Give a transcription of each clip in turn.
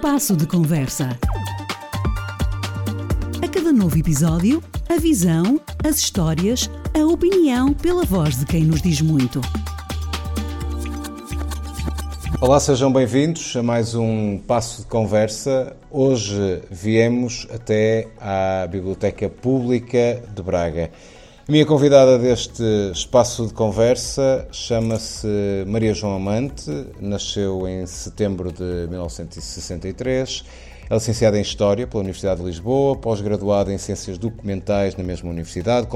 Espaço de Conversa. A cada novo episódio, a visão, as histórias, a opinião pela voz de quem nos diz muito. Olá, sejam bem-vindos a mais um Passo de Conversa. Hoje viemos até à Biblioteca Pública de Braga. A minha convidada deste espaço de conversa chama-se Maria João Amante, nasceu em setembro de 1963. É licenciada em História pela Universidade de Lisboa, pós-graduada em Ciências Documentais na mesma universidade,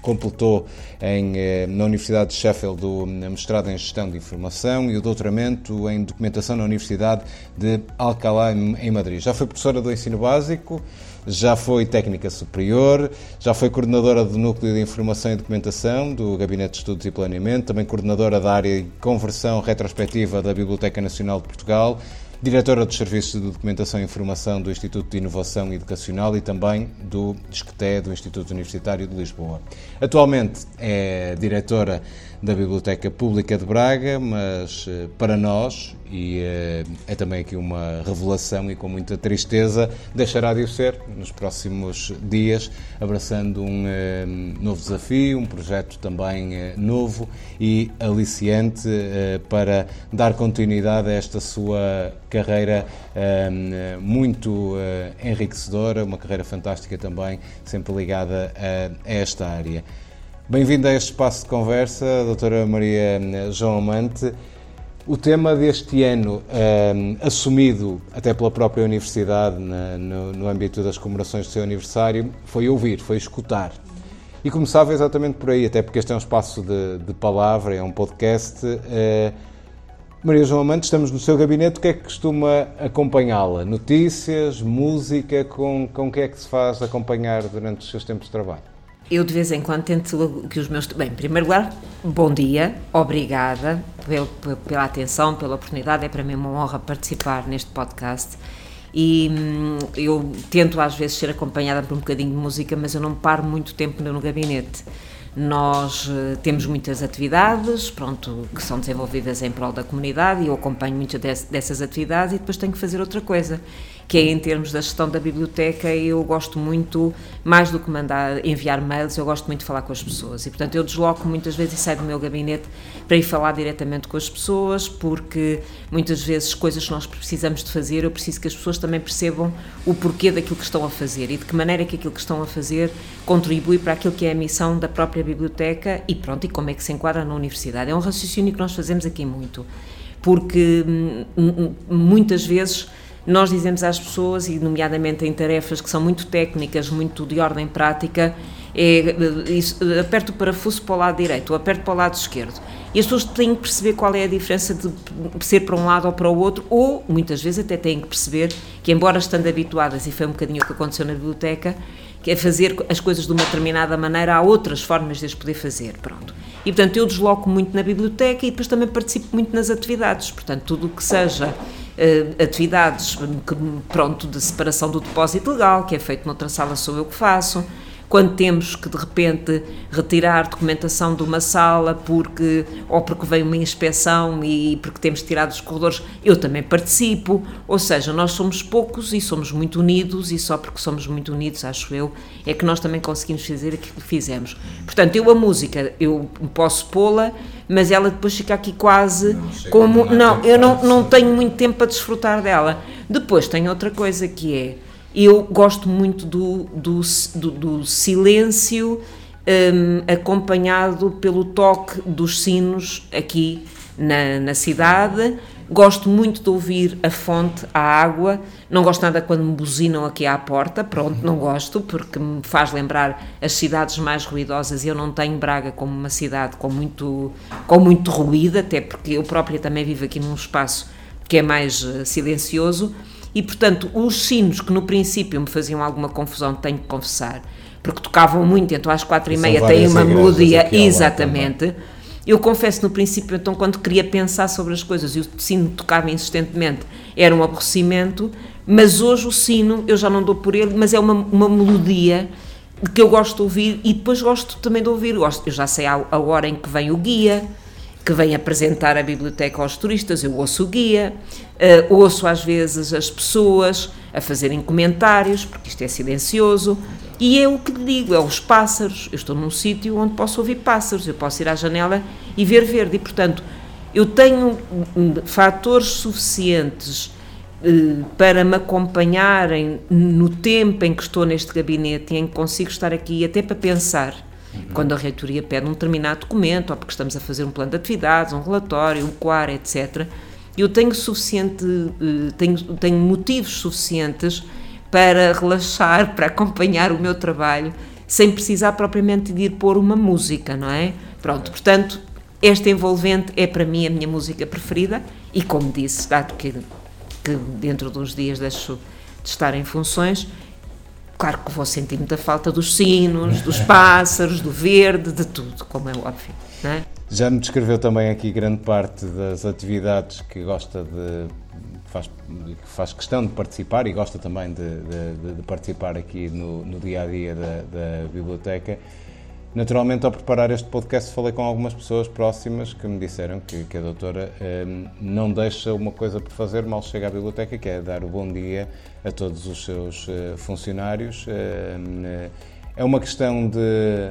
completou em, eh, na Universidade de Sheffield o mestrado em Gestão de Informação e o doutoramento em Documentação na Universidade de Alcalá, em Madrid. Já foi professora do ensino básico, já foi técnica superior, já foi coordenadora do Núcleo de Informação e Documentação do Gabinete de Estudos e Planeamento, também coordenadora da área de conversão retrospectiva da Biblioteca Nacional de Portugal, diretora dos Serviços de Documentação e Informação do Instituto de Inovação Educacional e também do DISCTE, do Instituto Universitário de Lisboa. Atualmente é diretora da Biblioteca Pública de Braga, mas eh, para nós, e eh, é também aqui uma revelação e com muita tristeza, deixará de o ser nos próximos dias, abraçando um eh, novo desafio, um projeto também novo e aliciante para dar continuidade a esta sua carreira muito enriquecedora, uma carreira fantástica também, sempre ligada a esta área. Bem-vinda a este espaço de conversa, doutora Maria João Amante. O tema deste ano, um, assumido até pela própria Universidade na, no, no, âmbito das comemorações do seu aniversário, foi ouvir, foi escutar. E começava exatamente por aí, até porque este é um espaço de, de palavra, é um podcast. Uh, Maria João Amante, estamos no seu gabinete, o que é que costuma acompanhá-la? Notícias, música, com, com o que é que se faz acompanhar durante os seus tempos de trabalho? Eu de vez em quando tento que os meus. Bem, em primeiro lugar, bom dia, obrigada pela, pela atenção, pela oportunidade. É para mim uma honra participar neste podcast. E hum, eu tento às vezes ser acompanhada por um bocadinho de música, mas eu não paro muito tempo no gabinete. Nós uh, temos muitas atividades, pronto, que são desenvolvidas em prol da comunidade e eu acompanho muitas dessas atividades e depois tenho que fazer outra coisa que é em termos da gestão da biblioteca, eu gosto muito, mais do que mandar enviar mails, eu gosto muito de falar com as pessoas. E, portanto, eu desloco muitas vezes e saio do meu gabinete para ir falar diretamente com as pessoas, porque muitas vezes coisas que nós precisamos de fazer, eu preciso que as pessoas também percebam o porquê daquilo que estão a fazer e de que maneira que aquilo que estão a fazer contribui para aquilo que é a missão da própria biblioteca e pronto, e como é que se enquadra na universidade. É um raciocínio que nós fazemos aqui muito, porque hum, hum, muitas vezes nós dizemos às pessoas, e nomeadamente em tarefas que são muito técnicas, muito de ordem prática, é, isso, aperto o parafuso para o lado direito ou aperto para o lado esquerdo. E as pessoas têm que perceber qual é a diferença de ser para um lado ou para o outro, ou muitas vezes até têm que perceber que, embora estando habituadas, e foi um bocadinho o que aconteceu na biblioteca, que é fazer as coisas de uma determinada maneira, há outras formas de as poder fazer. Pronto. E portanto eu desloco muito na biblioteca e depois também participo muito nas atividades. Portanto, tudo o que seja uh, atividades que, pronto, de separação do depósito legal, que é feito noutra sala, sou eu que faço quando temos que de repente retirar documentação de uma sala porque ou porque vem uma inspeção e porque temos tirado os corredores, eu também participo. Ou seja, nós somos poucos e somos muito unidos e só porque somos muito unidos, acho eu, é que nós também conseguimos fazer aquilo que fizemos. Portanto, eu a música, eu posso pô-la, mas ela depois fica aqui quase não, como não, eu não, não tenho muito tempo para desfrutar dela. Depois tem outra coisa que é eu gosto muito do, do, do, do silêncio um, acompanhado pelo toque dos sinos aqui na, na cidade. Gosto muito de ouvir a fonte, a água. Não gosto nada quando me buzinam aqui à porta. Pronto, não gosto, porque me faz lembrar as cidades mais ruidosas. Eu não tenho Braga como uma cidade com muito, com muito ruído, até porque eu própria também vivo aqui num espaço que é mais uh, silencioso. E, portanto, os sinos que no princípio me faziam alguma confusão, tenho que confessar, porque tocavam muito, então às quatro e, e meia tem uma melodia, exatamente. Eu confesso no princípio, então, quando queria pensar sobre as coisas e o sino tocava insistentemente, era um aborrecimento, mas hoje o sino, eu já não dou por ele, mas é uma, uma melodia que eu gosto de ouvir e depois gosto também de ouvir. Eu já sei a, a hora em que vem o guia, que vem apresentar a biblioteca aos turistas, eu ouço o guia, uh, ouço às vezes as pessoas a fazerem comentários, porque isto é silencioso, e é o que lhe digo, é os pássaros. Eu estou num sítio onde posso ouvir pássaros, eu posso ir à janela e ver verde, e portanto eu tenho fatores suficientes uh, para me acompanharem no tempo em que estou neste gabinete e em que consigo estar aqui, até para pensar Uhum. Quando a reitoria pede um determinado documento, ou porque estamos a fazer um plano de atividades, um relatório, um quar, etc., eu tenho suficiente, eh, tenho, tenho motivos suficientes para relaxar, para acompanhar o meu trabalho, sem precisar propriamente de ir pôr uma música, não é? Pronto, portanto, esta envolvente é para mim a minha música preferida e, como disse, dado que, que dentro de uns dias deixo de estar em funções, Claro que vou sentir muita falta dos sinos, dos pássaros, do verde, de tudo, como é óbvio. É? Já me descreveu também aqui grande parte das atividades que gosta de. Faz, faz questão de participar e gosta também de, de, de participar aqui no, no, dia a dia da, da biblioteca. Naturalmente, ao preparar este podcast, falei com algumas pessoas próximas que me disseram que, que a doutora eh, não deixa uma coisa por fazer mal chega à biblioteca, que é dar o bom dia a todos os seus eh, funcionários. Eh, é uma questão de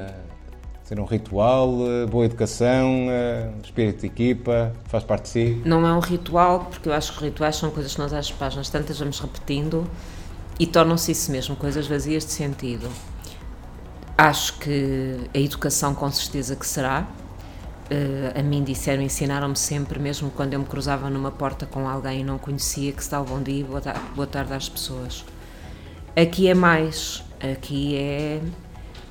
ser um ritual, eh, boa educação, eh, espírito de equipa, faz parte de si? Não é um ritual, porque eu acho que rituais são coisas que nós às páginas tantas vamos repetindo e tornam-se isso mesmo, coisas vazias de sentido. Acho que a educação com certeza que será. Uh, a mim disseram, ensinaram-me sempre, mesmo quando eu me cruzava numa porta com alguém e não conhecia, que se dá o bom dia e boa tarde às pessoas. Aqui é mais, aqui é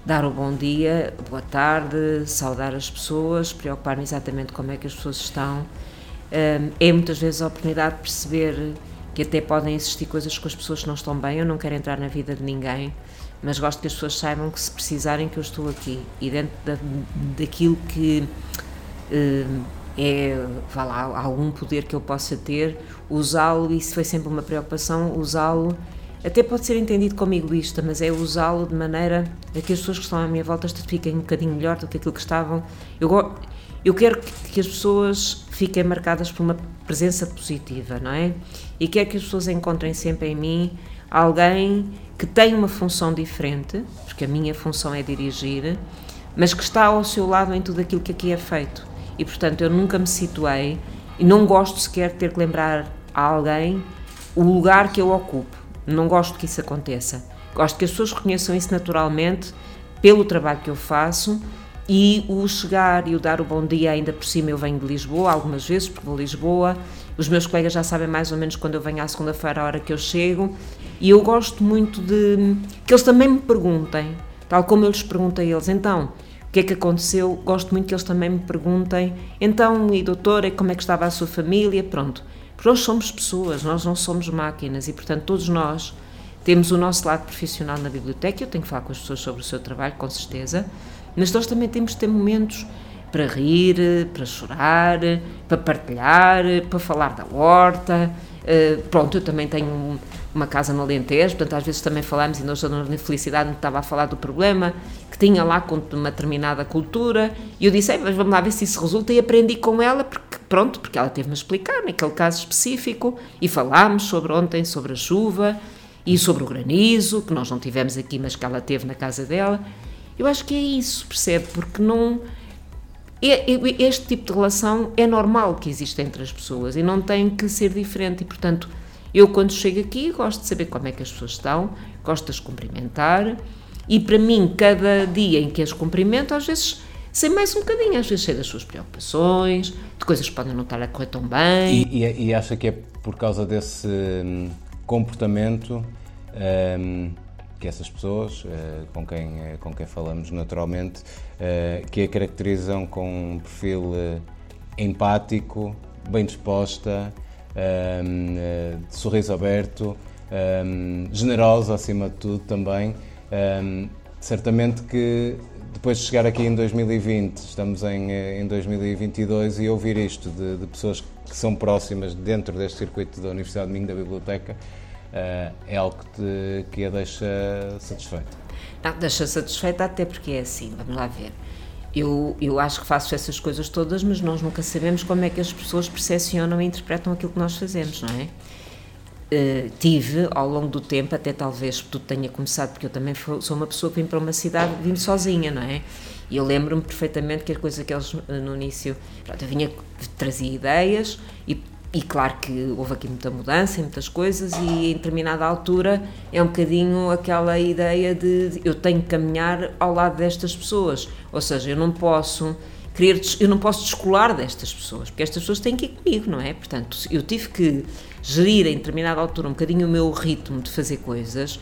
dar o bom dia, boa tarde, saudar as pessoas, preocupar-me exatamente como é que as pessoas estão. Uh, é muitas vezes a oportunidade de perceber que até podem existir coisas com as pessoas que não estão bem, eu não quero entrar na vida de ninguém, mas gosto que as pessoas saibam que se precisarem que eu estou aqui e dentro da, daquilo que uh, é, vá lá, algum poder que eu possa ter, usá-lo, isso foi sempre uma preocupação, usá-lo, até pode ser entendido como egoísta, mas é usá-lo de maneira a que as pessoas que estão à minha volta fiquem um bocadinho melhor do que aquilo que estavam. Eu, eu quero que, que as pessoas fiquem marcadas por uma presença positiva, não é? E quero que as pessoas encontrem sempre em mim alguém que tem uma função diferente, porque a minha função é dirigir, mas que está ao seu lado em tudo aquilo que aqui é feito. E portanto eu nunca me situei e não gosto sequer de ter que lembrar a alguém o lugar que eu ocupo. Não gosto que isso aconteça. Gosto que as pessoas reconheçam isso naturalmente pelo trabalho que eu faço e o chegar e o dar o bom dia, ainda por cima eu venho de Lisboa, algumas vezes, porque vou a Lisboa, os meus colegas já sabem mais ou menos quando eu venho à segunda-feira, a hora que eu chego, e eu gosto muito de que eles também me perguntem, tal como eu lhes perguntei a eles, então, o que é que aconteceu? Gosto muito que eles também me perguntem, então, e doutora, como é que estava a sua família? Pronto, porque nós somos pessoas, nós não somos máquinas e, portanto, todos nós temos o nosso lado profissional na biblioteca. Eu tenho que falar com as pessoas sobre o seu trabalho, com certeza, mas nós também temos de ter momentos para rir, para chorar, para partilhar, para falar da horta. Uh, pronto, eu também tenho uma casa no Alentejo, portanto às vezes também falamos, e nós na Felicidade me estava a falar do problema que tinha lá com uma determinada cultura, e eu disse, mas vamos lá ver se isso resulta, e aprendi com ela, porque pronto, porque ela teve-me a explicar naquele caso específico, e falámos sobre ontem, sobre a chuva, e sobre o granizo, que nós não tivemos aqui, mas que ela teve na casa dela, eu acho que é isso, percebe, porque não... É, é, este tipo de relação é normal que existe entre as pessoas e não tem que ser diferente, e portanto eu, quando chego aqui, gosto de saber como é que as pessoas estão, gosto de as cumprimentar. E, para mim, cada dia em que as cumprimento, às vezes sei mais um bocadinho, às vezes sei das suas preocupações, de coisas que podem não estar a correr tão bem. E, e, e acha que é por causa desse hum, comportamento hum, que essas pessoas, uh, com, quem, uh, com quem falamos naturalmente, uh, que a caracterizam com um perfil empático, bem disposta, um, eh, de sorriso aberto, um, generosa acima de tudo também. Um, certamente que depois de chegar aqui em 2020, estamos em, eh, em 2022 e ouvir isto de, de, pessoas que são próximas dentro deste circuito da Universidade de Minho da Biblioteca uh, é algo que, te, que a deixa satisfeita. Não, deixa satisfeita até porque é assim, vamos lá ver. eu, eu acho que faço essas coisas todas, mas nós nunca sabemos como é que as pessoas percepcionam e interpretam aquilo que nós fazemos, não é? Uh, tive ao longo do tempo, até talvez tudo tenha começado, porque eu também sou uma pessoa que vim para uma cidade, vim sozinha, não é? E eu lembro-me perfeitamente que a coisa que eles eh, no início, pronto, eu vinha, trazia ideias e e claro que houve aqui muita mudança e muitas coisas, e em determinada altura é um bocadinho aquela ideia de eu tenho que caminhar ao lado destas pessoas, ou seja, eu não posso querer, eu não posso descolar destas pessoas, porque estas pessoas têm que ir comigo, não é? Portanto, eu tive que gerir em determinada altura um bocadinho o meu ritmo de fazer coisas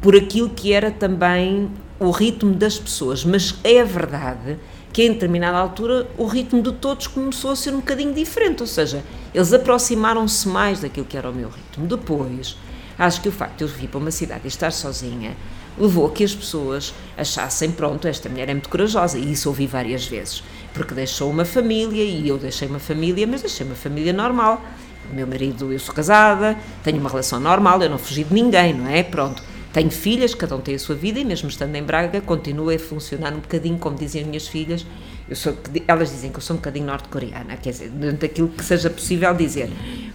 por aquilo que era também o ritmo das pessoas, mas é verdade que em determinada altura o ritmo de todos começou a ser um bocadinho diferente, ou seja, eles aproximaram-se mais daquilo que era o meu ritmo. Depois, acho que o facto de eu vir para uma cidade e estar sozinha levou a que as pessoas achassem, pronto, esta mulher é muito corajosa, e isso ouvi várias vezes, porque deixou uma família, e eu deixei uma família, mas deixei uma família normal. Meu marido, eu sou casada, tenho uma relação normal, eu não fugi de ninguém, não é? Pronto. Tenho filhas, cada um tem a sua vida e mesmo estando em Braga continua a funcionar um bocadinho como dizem as minhas filhas. Eu sou, elas dizem que eu sou um bocadinho norte-coreana, quer dizer, dentro daquilo que seja possível dizer.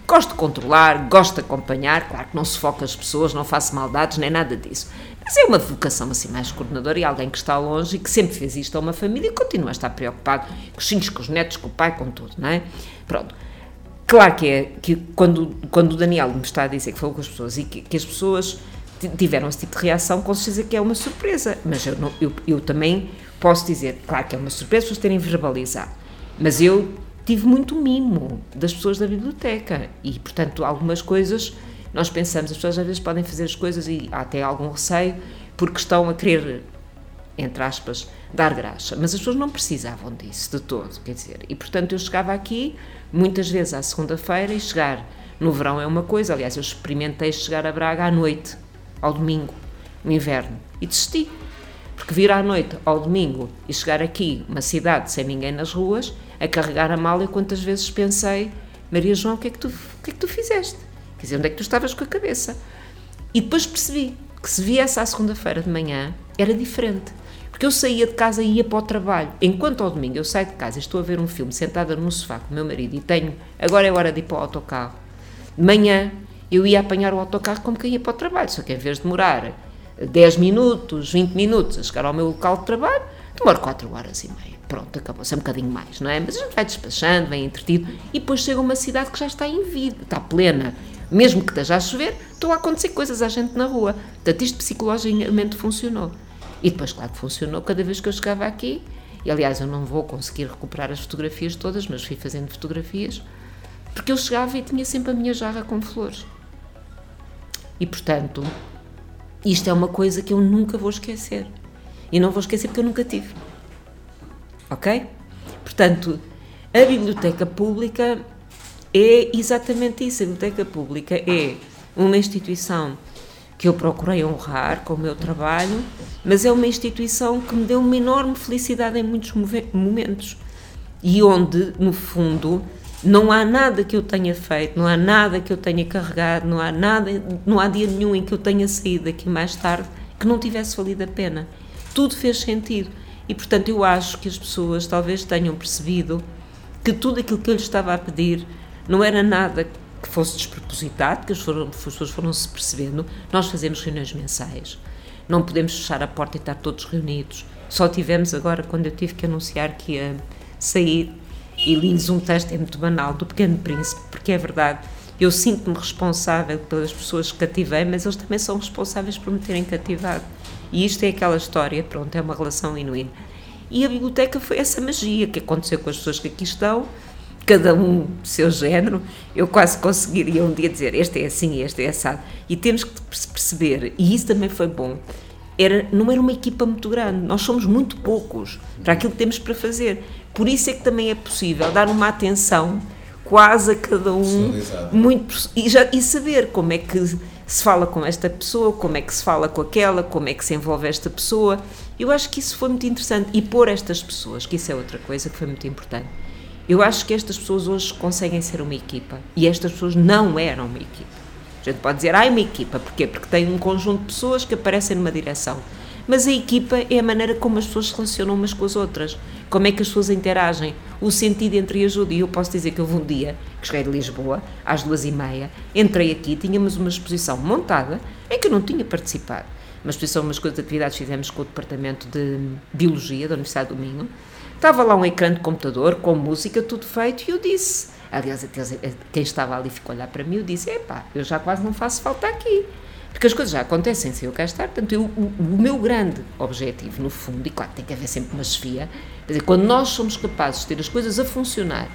Gosto de controlar, gosto de acompanhar, claro que não sufoco as pessoas, não faço maldades, nem nada disso. Mas é uma vocação assim mais coordenadora e alguém que está longe e que sempre fez isto a uma família e continua a estar preocupado com os filhos, com os netos, com o pai, com tudo, não é? Pronto. Claro que é que quando, quando o Daniel me está a dizer que falou com as pessoas e que, que as pessoas tiveram esse tipo de reação, com certeza que é uma surpresa. Mas eu, não, eu, eu também posso dizer, claro que é uma surpresa vocês terem verbalizado, mas eu tive muito mimo das pessoas da biblioteca e, portanto, algumas coisas nós pensamos, as pessoas às vezes podem fazer as coisas e há até algum receio porque estão a querer, entre aspas, dar graxa, mas as pessoas não precisavam disso de todo, quer dizer, e portanto eu chegava aqui muitas vezes à segunda-feira e chegar no verão é uma coisa, aliás, eu experimentei chegar a Braga à noite, ao domingo, no inverno, e desisti. Porque vir à noite ao domingo e chegar aqui, uma cidade sem ninguém nas ruas, a carregar a mala, quantas vezes pensei, Maria João, o que é que tu, o que é que tu fizeste? Quer dizer, onde é que tu estavas com a cabeça? E depois percebi que se viesse à segunda-feira de manhã, era diferente. Porque eu saía de casa e ia para o trabalho. Enquanto ao domingo eu saio de casa e estou a ver um filme sentada no sofá com o meu marido e tenho, agora é hora de ir para o autocarro. De manhã eu ia apanhar o autocarro como quem ia para o trabalho, só que em vez de demorar 10 minutos, 20 minutos a chegar ao meu local de trabalho, demoro 4 horas e meia. Pronto, acabou-se é um bocadinho mais, não é? Mas a gente vai despachando, vem entretido, e depois chega uma cidade que já está em vida, está plena. Mesmo que esteja a chover, estão a acontecer coisas à gente na rua. Portanto, isto psicologicamente funcionou. E depois, claro que funcionou cada vez que eu chegava aqui. E aliás, eu não vou conseguir recuperar as fotografias todas, mas fui fazendo fotografias, porque eu chegava e tinha sempre a minha jarra com flores. E portanto, isto é uma coisa que eu nunca vou esquecer. E não vou esquecer porque eu nunca tive. Ok? Portanto, a biblioteca pública é exatamente isso. A biblioteca pública é uma instituição que eu procurei honrar com o meu trabalho, mas é uma instituição que me deu uma enorme felicidade em muitos momentos e onde, no fundo, não há nada que eu tenha feito, não há nada que eu tenha carregado, não há nada, não há dia nenhum em que eu tenha saído daqui mais tarde que não tivesse valido a pena. Tudo fez sentido. E portanto eu acho que as pessoas talvez tenham percebido que tudo aquilo que eu lhes estava a pedir não era nada que fosse despropositado, que as pessoas foram se percebendo. Nós fazemos reuniões mensais. Não podemos fechar a porta e estar todos reunidos. Só tivemos agora, quando eu tive que anunciar que ia sair, e li-lhes um texto, é muito banal, do Pequeno Príncipe, porque é verdade. Eu sinto-me responsável pelas pessoas que cativei, mas eles também são responsáveis por me terem cativado. E isto é aquela história, pronto, é uma relação inuína. E a biblioteca foi essa magia que aconteceu com as pessoas que aqui estão, cada um do seu género. Eu quase conseguiria um dia dizer este é assim, este é assado. E temos que perceber, e isso também foi bom, era, não era uma equipa muito grande, nós somos muito poucos para aquilo que temos para fazer. Por isso é que também é possível dar uma atenção quase a cada um muito e, já, e saber como é que se fala com esta pessoa, como é que se fala com aquela, como é que se envolve esta pessoa. Eu acho que isso foi muito interessante e pôr estas pessoas, que isso é outra coisa que foi muito importante. Eu acho que estas pessoas hoje conseguem ser uma equipa e estas pessoas não eram uma equipa. A gente pode dizer, ah, é uma equipa, porquê? Porque tem um conjunto de pessoas que aparecem numa direção. mas a equipa é a maneira como as pessoas se relacionam umas com as outras, como é que as pessoas interagem, o sentido entre ajuda. E eu posso dizer que houve um dia que cheguei de Lisboa, às duas e meia, entrei aqui, tínhamos uma exposição montada em que eu não tinha participado. Uma exposição, umas coisas, atividades fizemos com o Departamento de Biologia da Universidade do Minho. Estava lá um ecrã de computador com música, tudo feito, e eu disse. Aliás, quem estava ali ficou a olhar para mim e disse: Epá, eu já quase não faço falta aqui. Porque as coisas já acontecem sem eu cá estar. Portanto, eu, o, o, meu grande objetivo, no fundo, e claro, tem que haver sempre uma chefia, quer dizer, quando nós somos capazes de ter as coisas a funcionar,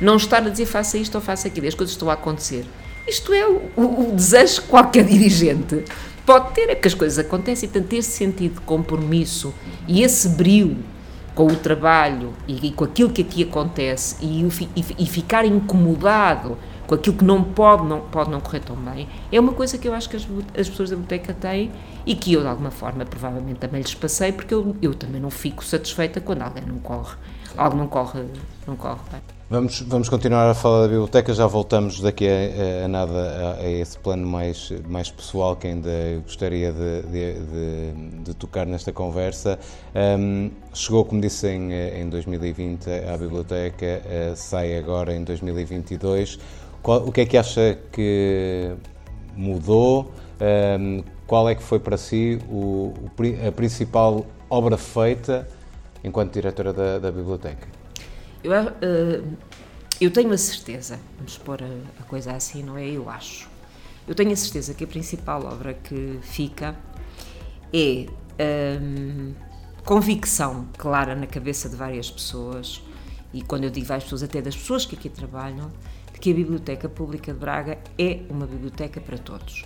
não estar a dizer faça isto ou faça aquilo, as coisas estão a acontecer. Isto é o, o, o desejo que qualquer dirigente pode ter, é que as coisas acontecem. Portanto, esse sentido de compromisso e esse brilho com o trabalho e, e com aquilo que aqui acontece e, e, e ficar incomodado com aquilo que não pode não, pode não correr tão bem, é uma coisa que eu acho que as, as pessoas da biblioteca têm e que eu, de alguma forma, provavelmente também lhes passei, porque eu, eu também não fico satisfeita quando alguém não corre, algo não corre, não corre bem. Vamos, vamos continuar a falar da biblioteca, já voltamos daqui a, a nada a, a, esse plano mais, mais pessoal que ainda gostaria de, de, de, de tocar nesta conversa. Um, chegou, como disse, em, em 2020 à biblioteca, uh, sai agora em 2022. Qual, o que é que acha que mudou? Um, qual é que foi para si o, a principal obra feita enquanto diretora da, da biblioteca? Eu, uh, eu tenho a certeza, vamos pôr a, a, coisa assim, não é? Eu acho. Eu tenho a certeza que a principal obra que fica é um, convicção clara na cabeça de várias pessoas, e quando eu digo várias pessoas, até das pessoas que aqui trabalham, que a Biblioteca Pública de Braga é uma biblioteca para todos.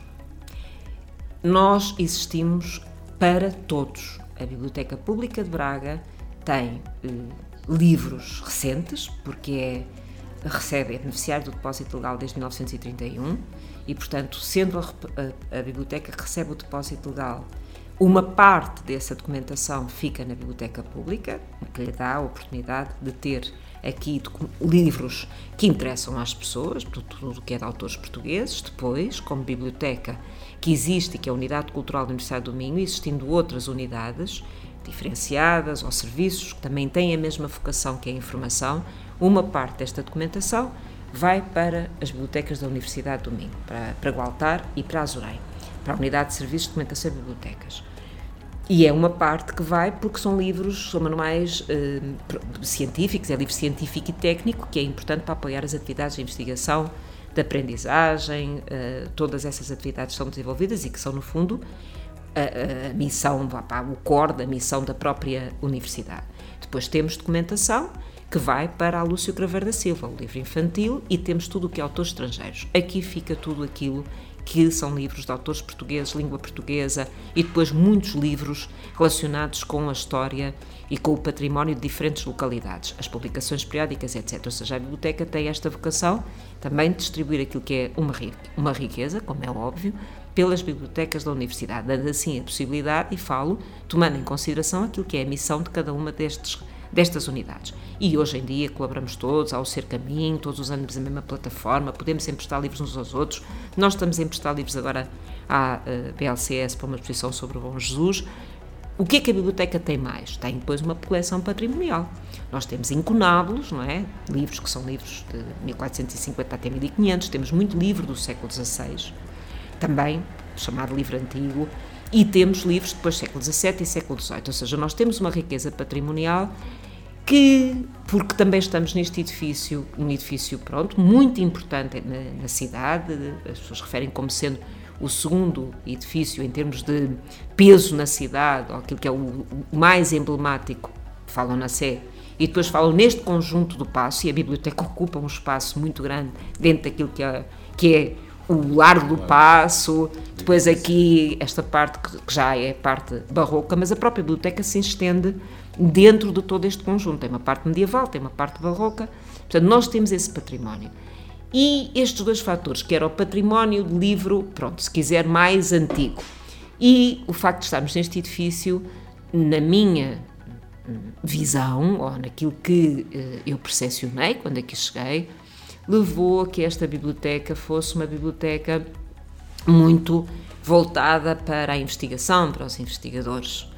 Nós existimos para todos. A Biblioteca Pública de Braga tem eh, livros recentes, porque é, recebe, é beneficiário do depósito legal desde 1931 e, portanto, sendo a, a, a biblioteca que recebe o depósito legal uma parte dessa documentação fica na biblioteca pública, que lhe dá a oportunidade de ter aqui livros que interessam às pessoas, tudo o que é de autores portugueses. Depois, como biblioteca que existe, que é a Unidade Cultural da Universidade do Minho, existindo outras unidades diferenciadas ou serviços que também têm a mesma vocação que a informação, uma parte desta documentação vai para as bibliotecas da Universidade do Minho, para, para Gualtar e para Azurém, para a Unidade de Serviços de Documentação e Bibliotecas. E é uma parte que vai porque são livros, são manuais eh, científicos, é livro científico e técnico, que é importante para apoiar as atividades de investigação, de aprendizagem, eh, todas essas atividades são desenvolvidas e que são, no fundo, a, a missão, o core da missão da própria universidade. Depois temos documentação, que vai para a Lúcio Craveiro da Silva, o livro infantil, e temos tudo o que é autores estrangeiros. Aqui fica tudo aquilo que são livros de autores portugueses, língua portuguesa, e depois muitos livros relacionados com a história e com o património de diferentes localidades, as publicações periódicas, etc. Ou seja, a biblioteca tem esta vocação também de distribuir aquilo que é uma, riqueza, como é óbvio, pelas bibliotecas da universidade, dando assim a possibilidade, e falo, tomando em consideração aquilo que é a missão de cada uma destes destas unidades. E hoje em dia colaboramos todos, ao Ser Caminho, todos usamos a mesma plataforma, podemos emprestar livros uns aos outros. Nós estamos a emprestar livros agora à BLCS para uma exposição sobre o Bom Jesus. O que é que a biblioteca tem mais? Tem depois uma coleção patrimonial. Nós temos incunábulos, não é? Livros que são livros de 1450 até 1500, temos muito livro do século XVI, também chamado livro antigo, e temos livros depois do século XVII e século XVIII, ou seja, nós temos uma riqueza patrimonial que, porque também estamos neste edifício, um edifício, pronto, muito importante na, na cidade, as pessoas referem como sendo o segundo edifício em termos de peso na cidade, ou aquilo que é o, o mais emblemático, falam na Sé, e depois falam neste conjunto do passo, e a biblioteca ocupa um espaço muito grande dentro daquilo que é, que é o Largo do Passo, depois aqui esta parte que já é parte barroca, mas a própria biblioteca se estende dentro de todo este conjunto. Tem uma parte medieval, tem uma parte barroca, portanto, nós temos esse património. E estes dois fatores, que era o património de livro, pronto, se quiser, mais antigo, e o facto de estarmos neste edifício, na minha visão, ou naquilo que eh, eu percepcionei quando aqui cheguei, levou a que esta biblioteca fosse uma biblioteca muito voltada para a investigação, para os investigadores.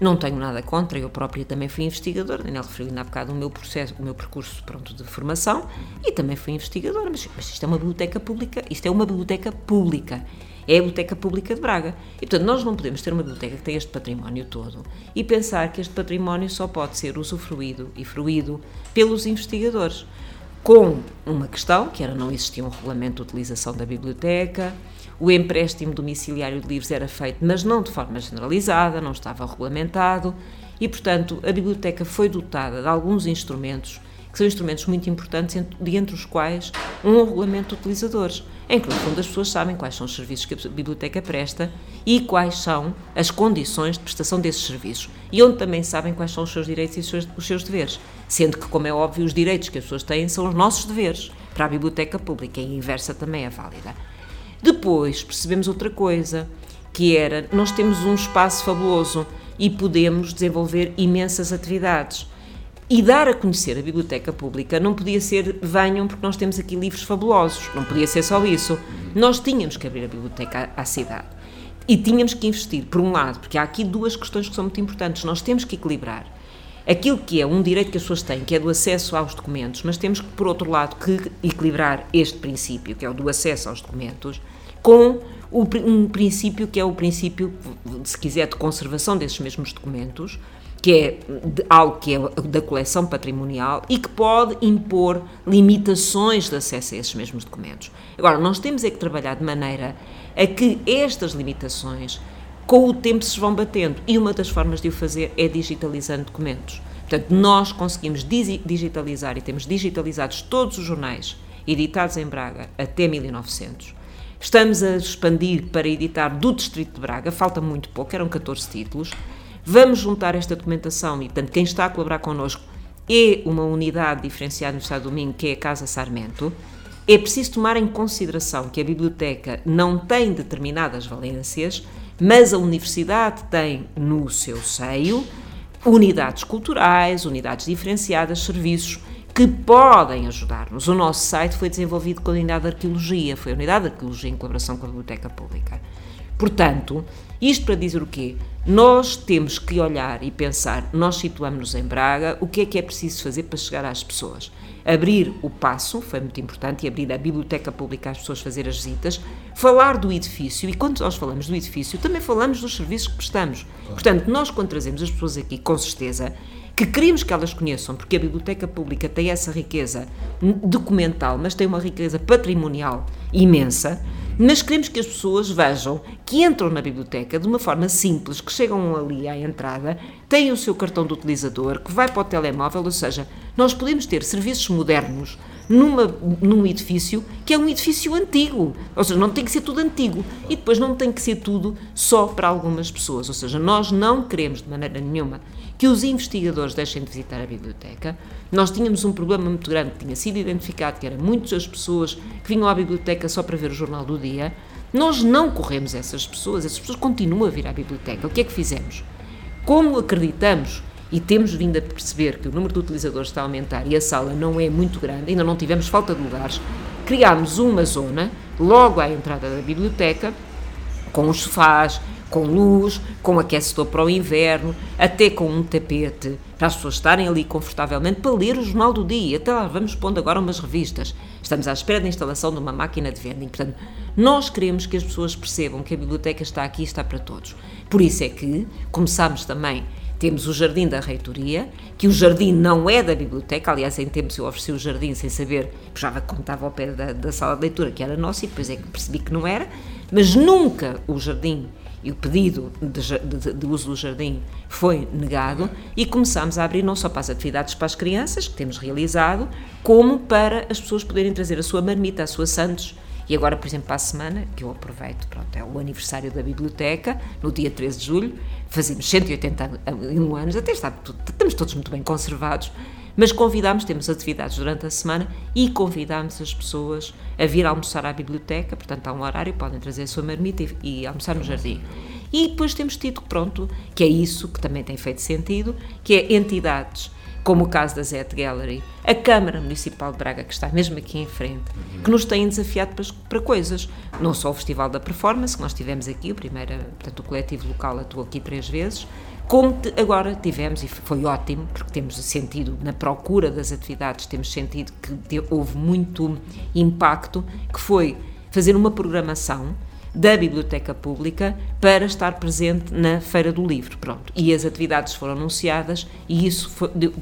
Não tenho nada contra, eu própria também fui investigadora, Daniel referiu ainda há bocado o meu processo, o meu percurso pronto, de formação e também fui investigadora, mas, mas isto é uma biblioteca pública, isto é uma biblioteca pública é a Biblioteca Pública de Braga. E, portanto, nós não podemos ter uma biblioteca que tem este património todo e pensar que este património só pode ser usufruído e fruído pelos investigadores. Com uma questão, que era não existia um regulamento de utilização da biblioteca, o empréstimo domiciliário de livros era feito, mas não de forma generalizada, não estava regulamentado, e, portanto, a biblioteca foi dotada de alguns instrumentos que são instrumentos muito importantes, dentre os quais um regulamento de utilizadores, em que, no fundo, as pessoas sabem quais são os serviços que a biblioteca presta e quais são as condições de prestação desses serviços, e onde também sabem quais são os seus direitos e os seus, os seus deveres, sendo que, como é óbvio, os direitos que as pessoas têm são os nossos deveres para a biblioteca pública, e a inversa também é válida. Depois percebemos outra coisa, que era, nós temos um espaço fabuloso e podemos desenvolver imensas atividades. E dar a conhecer a biblioteca pública não podia ser venham porque nós temos aqui livros fabulosos, não podia ser só isso. Nós tínhamos que abrir a biblioteca à, cidade. E tínhamos que investir, por um lado, porque há aqui duas questões que são muito importantes. Nós temos que equilibrar aquilo que é um direito que as pessoas têm, que é do acesso aos documentos, mas temos que, por outro lado, que equilibrar este princípio, que é o do acesso aos documentos, com um princípio que é o princípio, se quiser, de conservação desses mesmos documentos, que é algo que é da coleção patrimonial e que pode impor limitações de acesso a esses mesmos documentos. Agora, nós temos é que trabalhar de maneira a que estas limitações, com o tempo, se vão batendo. E uma das formas de o fazer é digitalizando documentos. Portanto, nós conseguimos digitalizar e temos digitalizados todos os jornais editados em Braga até 1900. Estamos a expandir para editar do Distrito de Braga, falta muito pouco, eram 14 títulos. Vamos juntar esta documentação e, portanto, quem está a colaborar connosco é uma unidade diferenciada no Estado do Domingo, que é a Casa Sarmento. É preciso tomar em consideração que a biblioteca não tem determinadas valências, mas a universidade tem no seu seio unidades culturais, unidades diferenciadas, serviços que podem ajudar-nos. O nosso site foi desenvolvido com a unidade de arqueologia, foi a unidade de arqueologia em colaboração com a Biblioteca Pública. Portanto, isto para dizer o quê? Nós temos que olhar e pensar, nós situamos-nos em Braga, o que é que é preciso fazer para chegar às pessoas? Abrir o passo, foi muito importante, e abrir a biblioteca pública às pessoas fazer as visitas, falar do edifício, e quando nós falamos do edifício, também falamos dos serviços que prestamos. Portanto, nós quando trazemos as pessoas aqui, com certeza, que queremos que elas conheçam, porque a biblioteca pública tem essa riqueza documental, mas tem uma riqueza patrimonial imensa, mas queremos que as pessoas vejam que entram na biblioteca de uma forma simples, que chegam ali à entrada, têm o seu cartão de utilizador, que vai para o telemóvel, ou seja, nós podemos ter serviços modernos numa, num edifício que é um edifício antigo. Ou seja, não tem que ser tudo antigo. E depois não tem que ser tudo só para algumas pessoas. Ou seja, nós não queremos de maneira nenhuma que os investigadores deixem de visitar a biblioteca. Nós tínhamos um problema muito grande que tinha sido identificado, que era muitas as pessoas que vinham à biblioteca só para ver o jornal do dia. Nós não corremos essas pessoas, essas pessoas continuam a vir à biblioteca. O que é que fizemos? Como acreditamos e temos vindo a perceber que o número de utilizadores está a aumentar e a sala não é muito grande, ainda não tivemos falta de lugares, criámos uma zona logo à entrada da biblioteca, com os sofás, com luz, com aquecedor para o inverno, até com um tapete, para as pessoas estarem ali confortavelmente para ler o jornal do dia. Até lá vamos pondo agora umas revistas. Estamos à espera da instalação de uma máquina de vending. Portanto, nós queremos que as pessoas percebam que a biblioteca está aqui e está para todos. Por isso é que começámos também temos o jardim da reitoria, que o jardim não é da biblioteca, aliás, em tempos eu ofereci o jardim sem saber, já contava ao pé da, da sala de leitura que era nossa e depois é que percebi que não era, mas nunca o jardim e o pedido de, de, de, uso do jardim foi negado e começámos a abrir não só para as atividades para as crianças, que temos realizado, como para as pessoas poderem trazer a sua marmita, a sua santos. E agora, por exemplo, para a semana, que eu aproveito, pronto, é o aniversário da biblioteca, no dia 13 de julho, fazemos 181 anos, até está, estamos todos muito bem conservados, mas convidámos, temos atividades durante a semana e convidámos as pessoas a vir almoçar à biblioteca, portanto há um horário, podem trazer a sua marmita e, e almoçar no jardim. E depois temos tido, pronto, que é isso que também tem feito sentido, que é entidades como o caso da Zet Gallery, a Câmara Municipal de Braga, que está mesmo aqui em frente, que nos têm desafiado para, para coisas. Não só o Festival da Performance, que nós tivemos aqui, o primeiro, portanto, o coletivo local atuou aqui três vezes, como agora tivemos, e foi ótimo, porque temos sentido, na procura das atividades, temos sentido que houve muito impacto, que foi fazer uma programação da Biblioteca Pública para estar presente na Feira do Livro. Pronto. E as atividades foram anunciadas e isso foi, deu,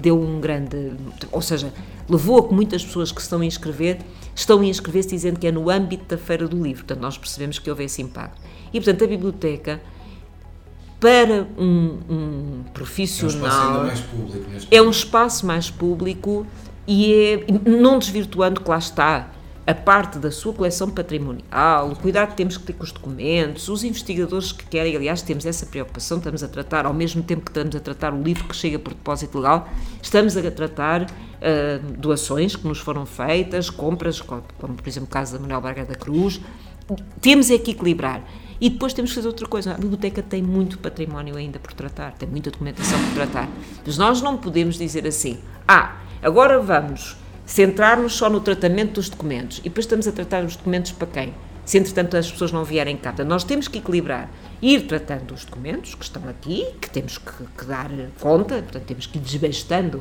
deu, um grande. Ou seja, levou a que muitas pessoas que se estão a inscrever estão a inscrever-se dizendo que é no âmbito da Feira do Livro. Portanto, nós percebemos que houve esse impacto. E, portanto, a biblioteca para um, um profissional. É um espaço mais público. É um espaço mais público e é, não desvirtuando que lá está a parte da sua coleção patrimonial, o cuidado que temos que ter com os documentos, os investigadores que querem, aliás, temos essa preocupação, estamos a tratar, ao mesmo tempo que estamos a tratar o livro que chega por depósito legal, estamos a tratar uh, doações que nos foram feitas, compras, como, como por exemplo o caso da Manuel Braga da Cruz, temos é que equilibrar. E depois temos que fazer outra coisa. A biblioteca tem muito património ainda por tratar, tem muita documentação por tratar. Mas nós não podemos dizer assim: ah, agora vamos centrar-nos só no tratamento dos documentos e depois estamos a tratar os documentos para quem? Se entretanto as pessoas não vierem cá. Nós temos que equilibrar, ir tratando os documentos que estão aqui, que temos que, que dar conta, portanto temos que ir desbastando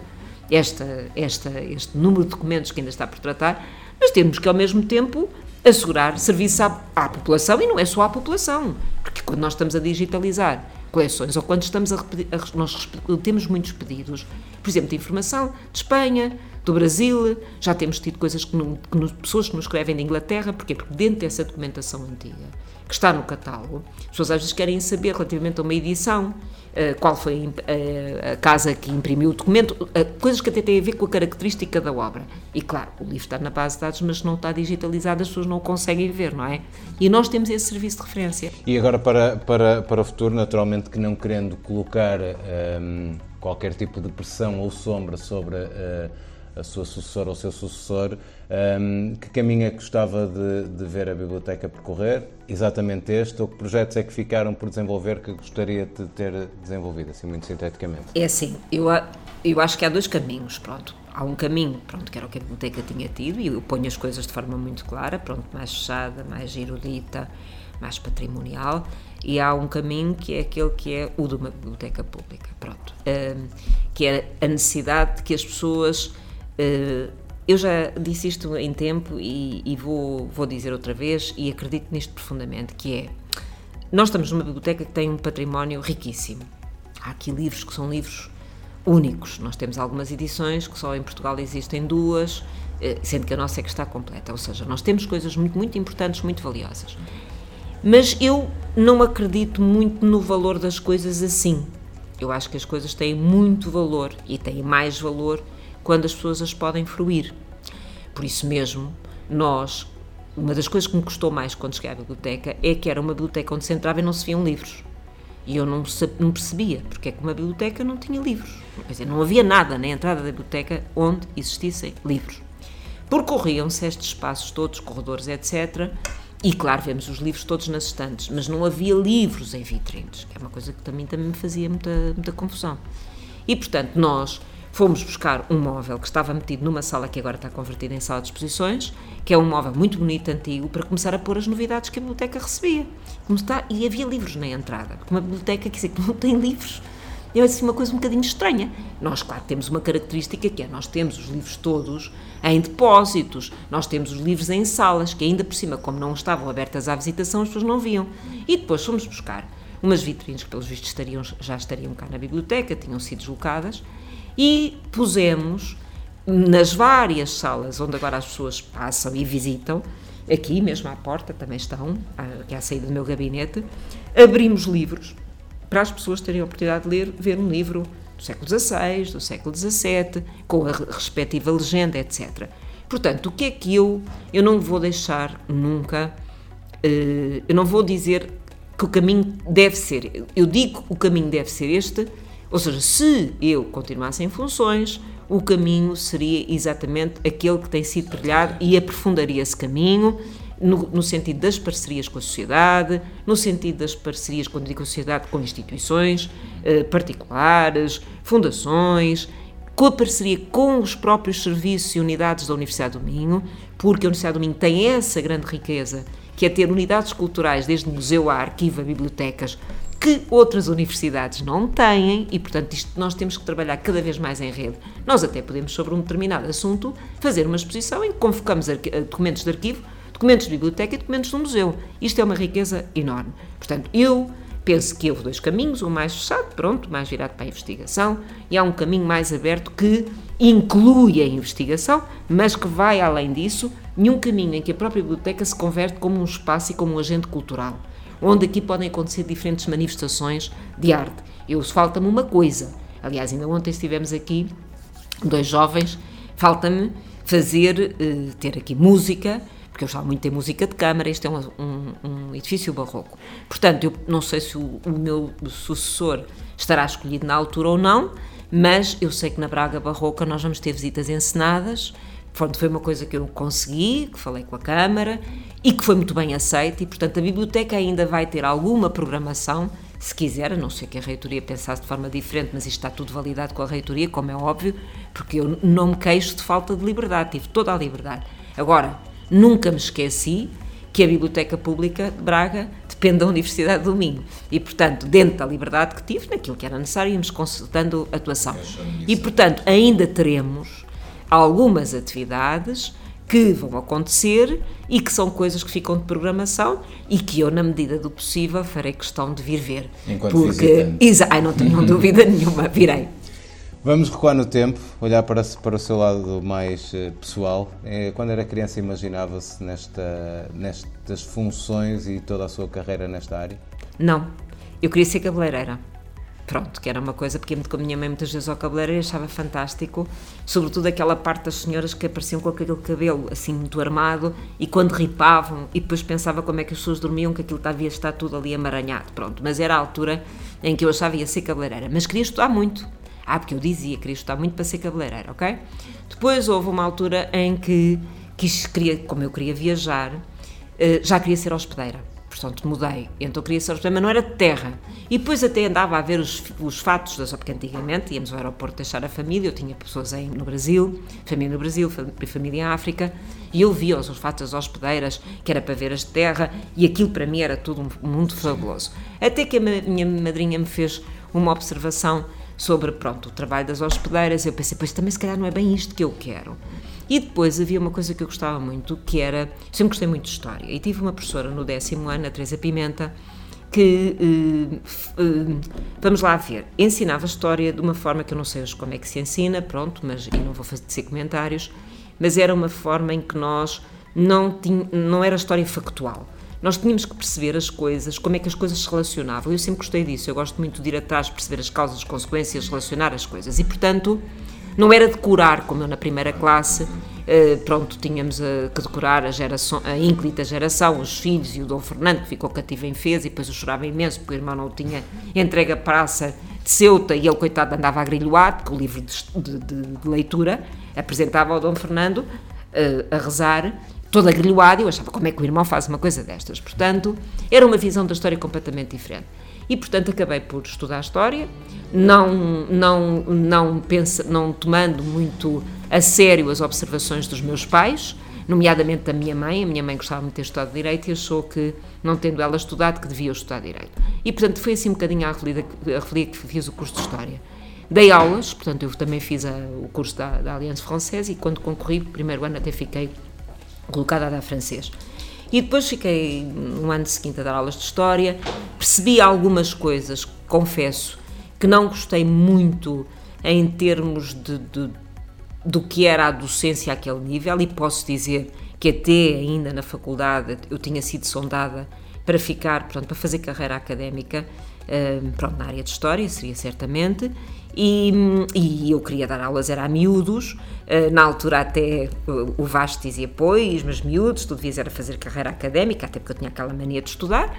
esta, esta, este número de documentos que ainda está por tratar, mas temos que ao mesmo tempo assegurar serviço à, à, população e não é só à população, porque quando nós estamos a digitalizar coleções ou quando estamos a, a nós temos muitos pedidos, por exemplo, de informação de Espanha, do Brasil, já temos tido coisas que, que no, pessoas que nos escrevem de Inglaterra, porquê? Porque dentro dessa documentação antiga, que está no catálogo, as pessoas às vezes querem saber relativamente a uma edição, qual foi a, a, casa que imprimiu o documento, uh, coisas que até têm a ver com a característica da obra. E claro, o livro está na base de dados, mas não está digitalizado, as pessoas não o conseguem ver, não é? E nós temos esse serviço de referência. E agora para, para, para o futuro, naturalmente que não querendo colocar ehm, qualquer tipo de pressão ou sombra sobre... a sua sucessora ou o seu sucessor, um, que caminho é que gostava de, de, ver a biblioteca percorrer? Exatamente este, ou que projetos é que ficaram por desenvolver que gostaria de ter desenvolvido, assim muito sinteticamente? É assim, eu, eu acho que há dois caminhos, pronto. Há um caminho, pronto, que era o que a biblioteca tinha tido, e eu ponho as coisas de forma muito clara, pronto, mais fechada, mais erudita, mais patrimonial, e há um caminho que é aquele que é o de uma biblioteca pública, pronto, um, que é a necessidade de que as pessoas eu já disse isto em tempo e, e, vou, vou dizer outra vez e acredito nisto profundamente, que é, nós estamos numa biblioteca que tem um património riquíssimo. Há aqui livros que são livros únicos. Nós temos algumas edições que só em Portugal existem duas, eh, sendo que a nossa é que está completa. Ou seja, nós temos coisas muito, muito importantes, muito valiosas. Mas eu não acredito muito no valor das coisas assim. Eu acho que as coisas têm muito valor e têm mais valor quando as pessoas as podem fruir. Por isso mesmo, nós, uma das coisas que me custou mais quando cheguei à biblioteca é que era uma biblioteca onde se entrava e não se viam livros. E eu não, não percebia porque é que uma biblioteca não tinha livros. Quer dizer, não havia nada na entrada da biblioteca onde existissem livros. Percorriam-se estes espaços todos, corredores, etc. E claro, vemos os livros todos nas estantes, mas não havia livros em vitrines, que é uma coisa que também, também me fazia muita, muita confusão. E portanto, nós Fomos buscar um móvel que estava metido numa sala que agora está convertida em sala de exposições, que é um móvel muito bonito, antigo, para começar a pôr as novidades que a biblioteca recebia. Como está, e havia livros na entrada, uma biblioteca, quer dizer, que não tem livros. É assim uma coisa um bocadinho estranha. Nós, claro, temos uma característica que é, nós temos os livros todos em depósitos, nós temos os livros em salas, que ainda por cima, como não estavam abertas à visitação, as pessoas não viam. E depois fomos buscar umas vitrines que, pelos vistos, estariam, já estariam cá na biblioteca, tinham sido deslocadas, e pusemos nas várias salas onde agora as pessoas passam e visitam, aqui mesmo à porta também estão, aqui à saída do meu gabinete, abrimos livros para as pessoas terem a oportunidade de ler, ver um livro do século XVI, do século XVII, com a respectiva legenda, etc. Portanto, o que é que eu, eu não vou deixar nunca, uh, eu não vou dizer que o caminho deve ser, eu digo que o caminho deve ser este, ou seja, se eu continuasse em funções, o caminho seria exatamente aquele que tem sido trilhado e aprofundaria esse caminho no, no, sentido das parcerias com a sociedade, no sentido das parcerias, quando digo sociedade, com instituições eh, particulares, fundações com a parceria com os próprios serviços e unidades da Universidade do Minho, porque a Universidade do Minho tem essa grande riqueza, que é ter unidades culturais, desde museu a arquivo a bibliotecas, que outras universidades não têm e, portanto, isto nós temos que trabalhar cada vez mais em rede. Nós até podemos, sobre um determinado assunto, fazer uma exposição em que convocamos documentos de arquivo, documentos de biblioteca e documentos do museu. Isto é uma riqueza enorme. Portanto, eu Penso que houve dois caminhos, um mais fechado, pronto, mais virado para a investigação, e há um caminho mais aberto que inclui a investigação, mas que vai além disso, e um caminho em que a própria biblioteca se converte como um espaço e como um agente cultural, onde aqui podem acontecer diferentes manifestações de arte. Eu falta-me uma coisa. Aliás, ainda ontem estivemos aqui dois jovens, falta-me fazer, eh, ter aqui música, porque eu gostava muito de música de câmara, este é um, um, um, edifício barroco. Portanto, eu não sei se o, o, meu sucessor estará escolhido na altura ou não, mas eu sei que na Braga Barroca nós vamos ter visitas encenadas, Pronto, foi uma coisa que eu consegui, que falei com a Câmara e que foi muito bem aceita, e portanto a biblioteca ainda vai ter alguma programação, se quiser, a não ser que a reitoria pensasse de forma diferente, mas isto está tudo validado com a reitoria, como é óbvio, porque eu não me queixo de falta de liberdade, tive toda a liberdade. Agora, Nunca me esqueci que a Biblioteca Pública de Braga depende da Universidade do Minho. E, portanto, dentro da liberdade que tive, naquilo que era necessário, íamos consultando a atuação. E, portanto, ainda teremos algumas atividades que vão acontecer e que são coisas que ficam de programação e que eu, na medida do possível, farei questão de vir ver. Enquanto porque, Ai, não tenho dúvida nenhuma, virei. Vamos recuar no tempo, olhar para, para o seu lado mais uh, pessoal. É, quando era criança, imaginava-se nesta, nestas funções e toda a sua carreira nesta área? Não, eu queria ser cabeleireira. Pronto, que era uma coisa, porque com a minha mãe muitas vezes ao cabeleireiro e achava fantástico, sobretudo aquela parte das senhoras que apareciam com aquele cabelo assim muito armado e quando ripavam e depois pensava como é que as pessoas dormiam, que aquilo devia estar tudo ali amaranhado. Pronto, mas era a altura em que eu achava ia ser cabeleireira, mas queria estudar muito ah, porque eu dizia, queria estudar muito para ser cabeleireira, ok? Depois houve uma altura em que quis, queria, como eu queria viajar, eh, já queria ser hospedeira. Portanto, mudei. Então queria ser mas não era de terra. E depois até andava a ver os, os fatos, das, porque antigamente íamos ao aeroporto deixar a família, eu tinha pessoas em, no Brasil, família no Brasil, família em África, e eu via os fatos das hospedeiras, que era para ver as de terra, e aquilo para mim era tudo um mundo fabuloso. Até que a minha madrinha me fez uma observação sobre pronto, o trabalho das hospedeiras. Eu pensei, pois também se calhar não é bem isto que eu quero. E depois havia uma coisa que eu gostava muito, que era. Sempre gostei muito de história. E tive uma professora no décimo ano, a Teresa Pimenta, que, uh, uh, vamos lá ver, ensinava história de uma forma que eu não sei hoje como é que se ensina, pronto, mas e não vou fazer comentários, mas era uma forma em que nós não, tinha, não era história factual. Nós tínhamos que perceber as coisas, como é que as coisas se relacionavam. Eu sempre gostei disso, eu gosto muito de ir atrás, perceber as causas, as consequências, relacionar as coisas. E, portanto, não era decorar, como eu na primeira classe, eh, pronto, tínhamos a, que decorar a, geração, a ínclita geração, os filhos e o Dom Fernando, que ficou cativo em Fez, e depois eu chorava imenso, porque o irmão não o tinha entregue a praça de Ceuta, e ele, coitado, andava a grilhoar, porque o livro de, de, de leitura apresentava ao Dom Fernando eh, a rezar, toda grilhoada, eu achava como é que o irmão faz uma coisa destas. Portanto, era uma visão da história completamente diferente. E, portanto, acabei por estudar história, não, não, não, pensa, não tomando muito a sério as observações dos meus pais, nomeadamente da minha mãe. A minha mãe gostava muito de ter estudado Direito e achou que, não tendo ela estudado, que devia estudar Direito. E, portanto, foi assim um bocadinho a referir que fiz o curso de História. Dei aulas, portanto, eu também fiz a, o curso da, da Aliança Francesa e, quando concorri, primeiro ano até fiquei colocada a dar francês. E depois fiquei no ano seguinte a dar aulas de História, percebi algumas coisas, confesso, que não gostei muito em termos de, de, do que era a docência àquele nível, e posso dizer que até ainda na faculdade eu tinha sido sondada para ficar, pronto, para fazer carreira académica, eh, pronto, na área de História, seria certamente, e, e, eu queria dar aulas, era a miúdos, eh, na altura até o Vasco dizia, pois, mas miúdos, tu devias era fazer carreira académica, até porque eu tinha aquela mania de estudar,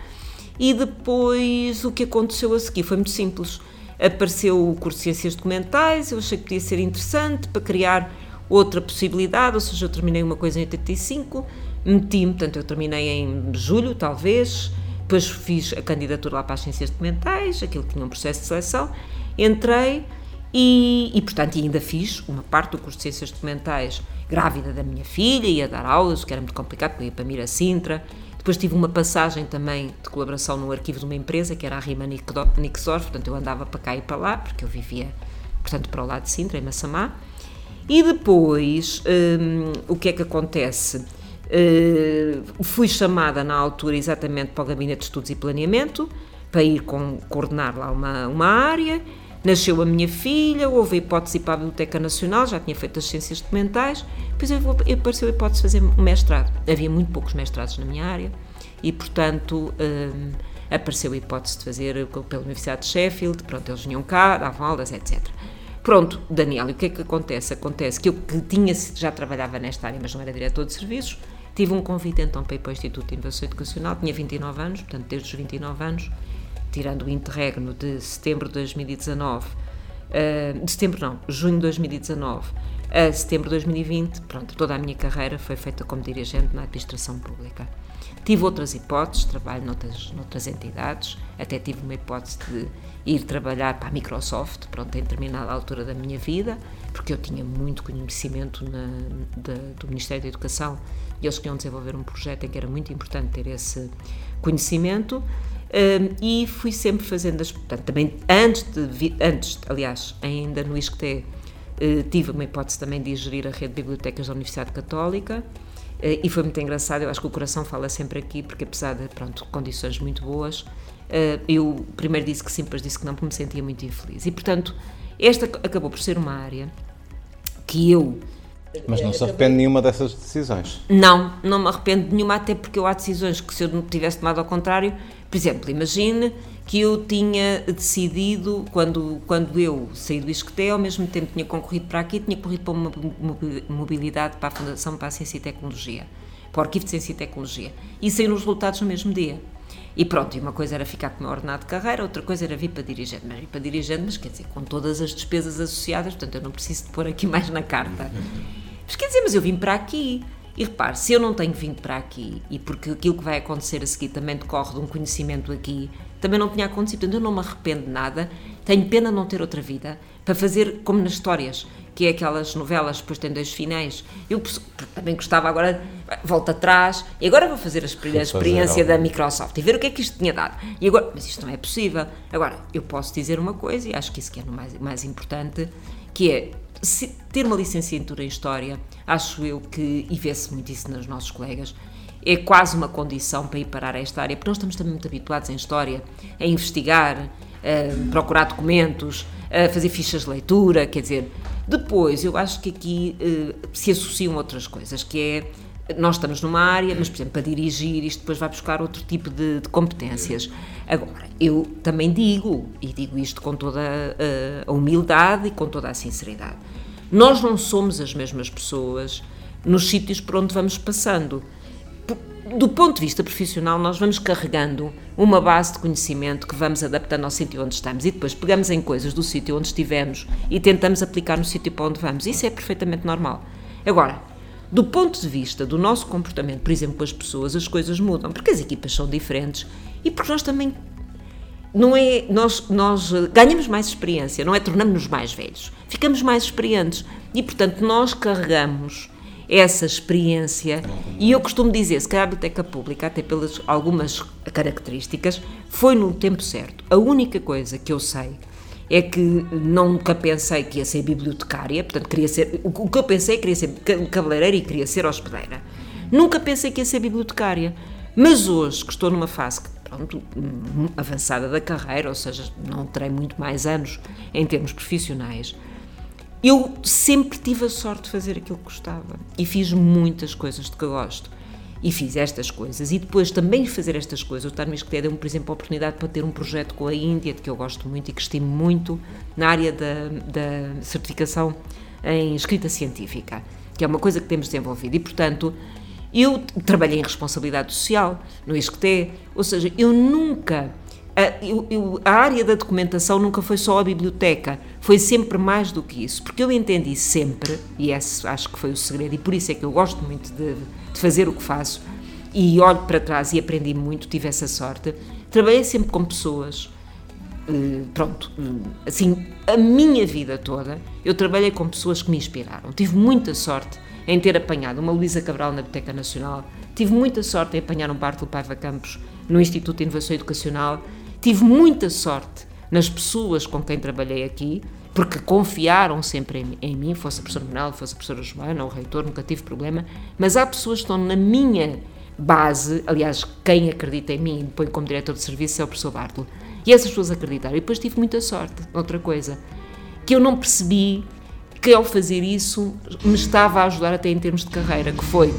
e depois o que aconteceu a seguir? Foi muito simples, apareceu o curso de Ciências Documentais, eu achei que podia ser interessante para criar outra possibilidade, ou seja, eu terminei uma coisa em 85, meti-me, portanto eu terminei em julho, talvez, depois fiz a candidatura lá para as Ciências Documentais, aquilo tinha um processo de seleção, Entrei E, e, portanto, ainda fiz uma parte do curso de Ciências Documentais grávida da minha filha, ia dar aulas, que era muito complicado, porque ia para Mira Sintra. Depois tive uma passagem também de colaboração no arquivo de uma empresa, que era a Rima Nixdorf, portanto eu andava para cá e para lá, porque eu vivia, portanto, para o lado de Sintra, em Massamá. E depois, hum, o que é que acontece? Uh, fui chamada na altura exatamente para o Gabinete de Estudos e Planeamento, para ir com, coordenar lá uma, uma área. Nasceu a minha filha, houve a hipótese para a Biblioteca Nacional, já tinha feito as ciências documentais, depois apareceu a hipótese de fazer um mestrado. Havia muito poucos mestrados na minha área e, portanto, um, apareceu a hipótese de fazer pela Universidade de Sheffield, pronto, eles vinham cá, davam aulas, etc. Pronto, Daniel, e o que é que acontece? Acontece que eu que tinha, já trabalhava nesta área, mas não era diretor de serviços, tive um convite então para ir para o Instituto de Inovação Educacional, tinha 29 anos, portanto, desde os 29 anos, tirando o interregno de setembro de 2019, uh, de setembro não, junho de 2019 a setembro de 2020, pronto, toda a minha carreira foi feita como dirigente na administração pública. Tive outras hipóteses, trabalho noutras, noutras entidades, até tive uma hipótese de ir trabalhar para a Microsoft, pronto, em determinada altura da minha vida, porque eu tinha muito conhecimento na, de, do Ministério da Educação e eles queriam desenvolver um projeto em que era muito importante ter esse conhecimento. Um, e fui sempre fazendo as. Portanto, também antes de. Antes, aliás, ainda no ISCTE, uh, tive uma hipótese também de gerir a rede de bibliotecas da Universidade Católica. Uh, e foi muito engraçado, eu acho que o coração fala sempre aqui, porque apesar de, pronto, condições muito boas, uh, eu primeiro disse que sim, depois disse que não, porque me sentia muito infeliz. E, portanto, esta acabou por ser uma área que eu mas não se arrepende de nenhuma dessas decisões? Não, não me arrependo de nenhuma, até porque eu há decisões que se eu não tivesse tomado ao contrário, por exemplo, imagine que eu tinha decidido, quando, quando eu saí do ISCTE, ao mesmo tempo tinha concorrido para aqui, tinha corrido para uma mobilidade para a Fundação para a Ciência e Tecnologia, para o Arquivo de Ciência e Tecnologia, e saíram os resultados no mesmo dia. E pronto, uma coisa era ficar com o meu ordenado de carreira, outra coisa era vir para dirigente. Mas vir para dirigente, mas quer dizer, com todas as despesas associadas, portanto eu não preciso de pôr aqui mais na carta. Mas quer dizer, mas eu vim para aqui. E repare, se eu não tenho vindo para aqui, e porque aquilo que vai acontecer a seguir também decorre de um conhecimento aqui, também não tinha acontecido, portanto eu não me arrependo de nada, tenho pena não ter outra vida, para fazer como nas histórias, que é aquelas novelas depois têm dois finais. Eu também gostava agora, volto atrás, e agora vou fazer a experiência da Microsoft e ver o que é que isto tinha dado. E agora, mas isto não é possível. Agora, eu posso dizer uma coisa, e acho que isso que é o mais, mais importante, que é ter uma licenciatura em História, acho eu que, e vê-se muito isso nos nossos colegas, é quase uma condição para ir parar esta área, porque nós estamos também muito habituados em História a investigar, a procurar documentos, a fazer fichas de leitura, quer dizer, depois eu acho que aqui uh, se associam outras coisas, que é nós estamos numa área, mas, por exemplo, para dirigir, isto depois vai buscar outro tipo de, de competências. Agora, eu também digo, e digo isto com toda a, humildade e com toda a sinceridade, nós não somos as mesmas pessoas nos sítios por onde vamos passando. Do ponto de vista profissional, nós vamos carregando uma base de conhecimento que vamos adaptando ao sítio onde estamos e depois pegamos em coisas do sítio onde estivemos e tentamos aplicar no sítio para onde vamos. Isso é perfeitamente normal. Agora, do ponto de vista do nosso comportamento, por exemplo, com as pessoas, as coisas mudam, porque as equipas são diferentes e porque nós também não é nós nós ganhamos mais experiência, não é tornamos-nos mais velhos, ficamos mais experientes e portanto nós carregamos essa experiência e eu costumo dizer, se calhar a biblioteca pública, até pelas algumas características, foi no tempo certo. A única coisa que eu sei é que nunca pensei que ia ser bibliotecária, portanto queria ser, o que eu pensei que queria ser cabeleireira e queria ser hospedeira. Nunca pensei que ia ser bibliotecária, mas hoje que estou numa fase pronto, avançada da carreira, ou seja, não terei muito mais anos em termos profissionais, eu sempre tive a sorte de fazer aquilo que gostava e fiz muitas coisas de que gosto. E fiz estas coisas. E depois também fazer estas coisas, o Tarmis que deu-me, por exemplo, a oportunidade para ter um projeto com a Índia, de que eu gosto muito e que estimo muito, na área da, da certificação em escrita científica, que é uma coisa que temos desenvolvido. E, portanto, eu trabalhei em responsabilidade social no ISCTE, ou seja, eu nunca. A, eu, eu, a área da documentação nunca foi só a biblioteca, foi sempre mais do que isso, porque eu entendi sempre, e esse acho que foi o segredo, e por isso é que eu gosto muito de, de fazer o que faço, e olho para trás e aprendi muito, tive essa sorte. Trabalhei sempre com pessoas, eh, pronto, eh, assim, a minha vida toda, eu trabalhei com pessoas que me inspiraram. Tive muita sorte em ter apanhado uma Luísa Cabral na Biblioteca Nacional, tive muita sorte em apanhar um Bartolo Paiva Campos no Instituto de Inovação Educacional, tive muita sorte nas pessoas com quem trabalhei aqui, porque confiaram sempre em, em mim, fosse a professora Manuel, fosse a professora Joana, o reitor, nunca tive problema, mas há pessoas que estão na minha base, aliás, quem acredita em mim e me põe como diretor de serviço é o professor Bartolo, e essas pessoas acreditaram, e depois tive muita sorte, outra coisa, que eu não percebi que ao fazer isso me estava a ajudar até em termos de carreira, que foi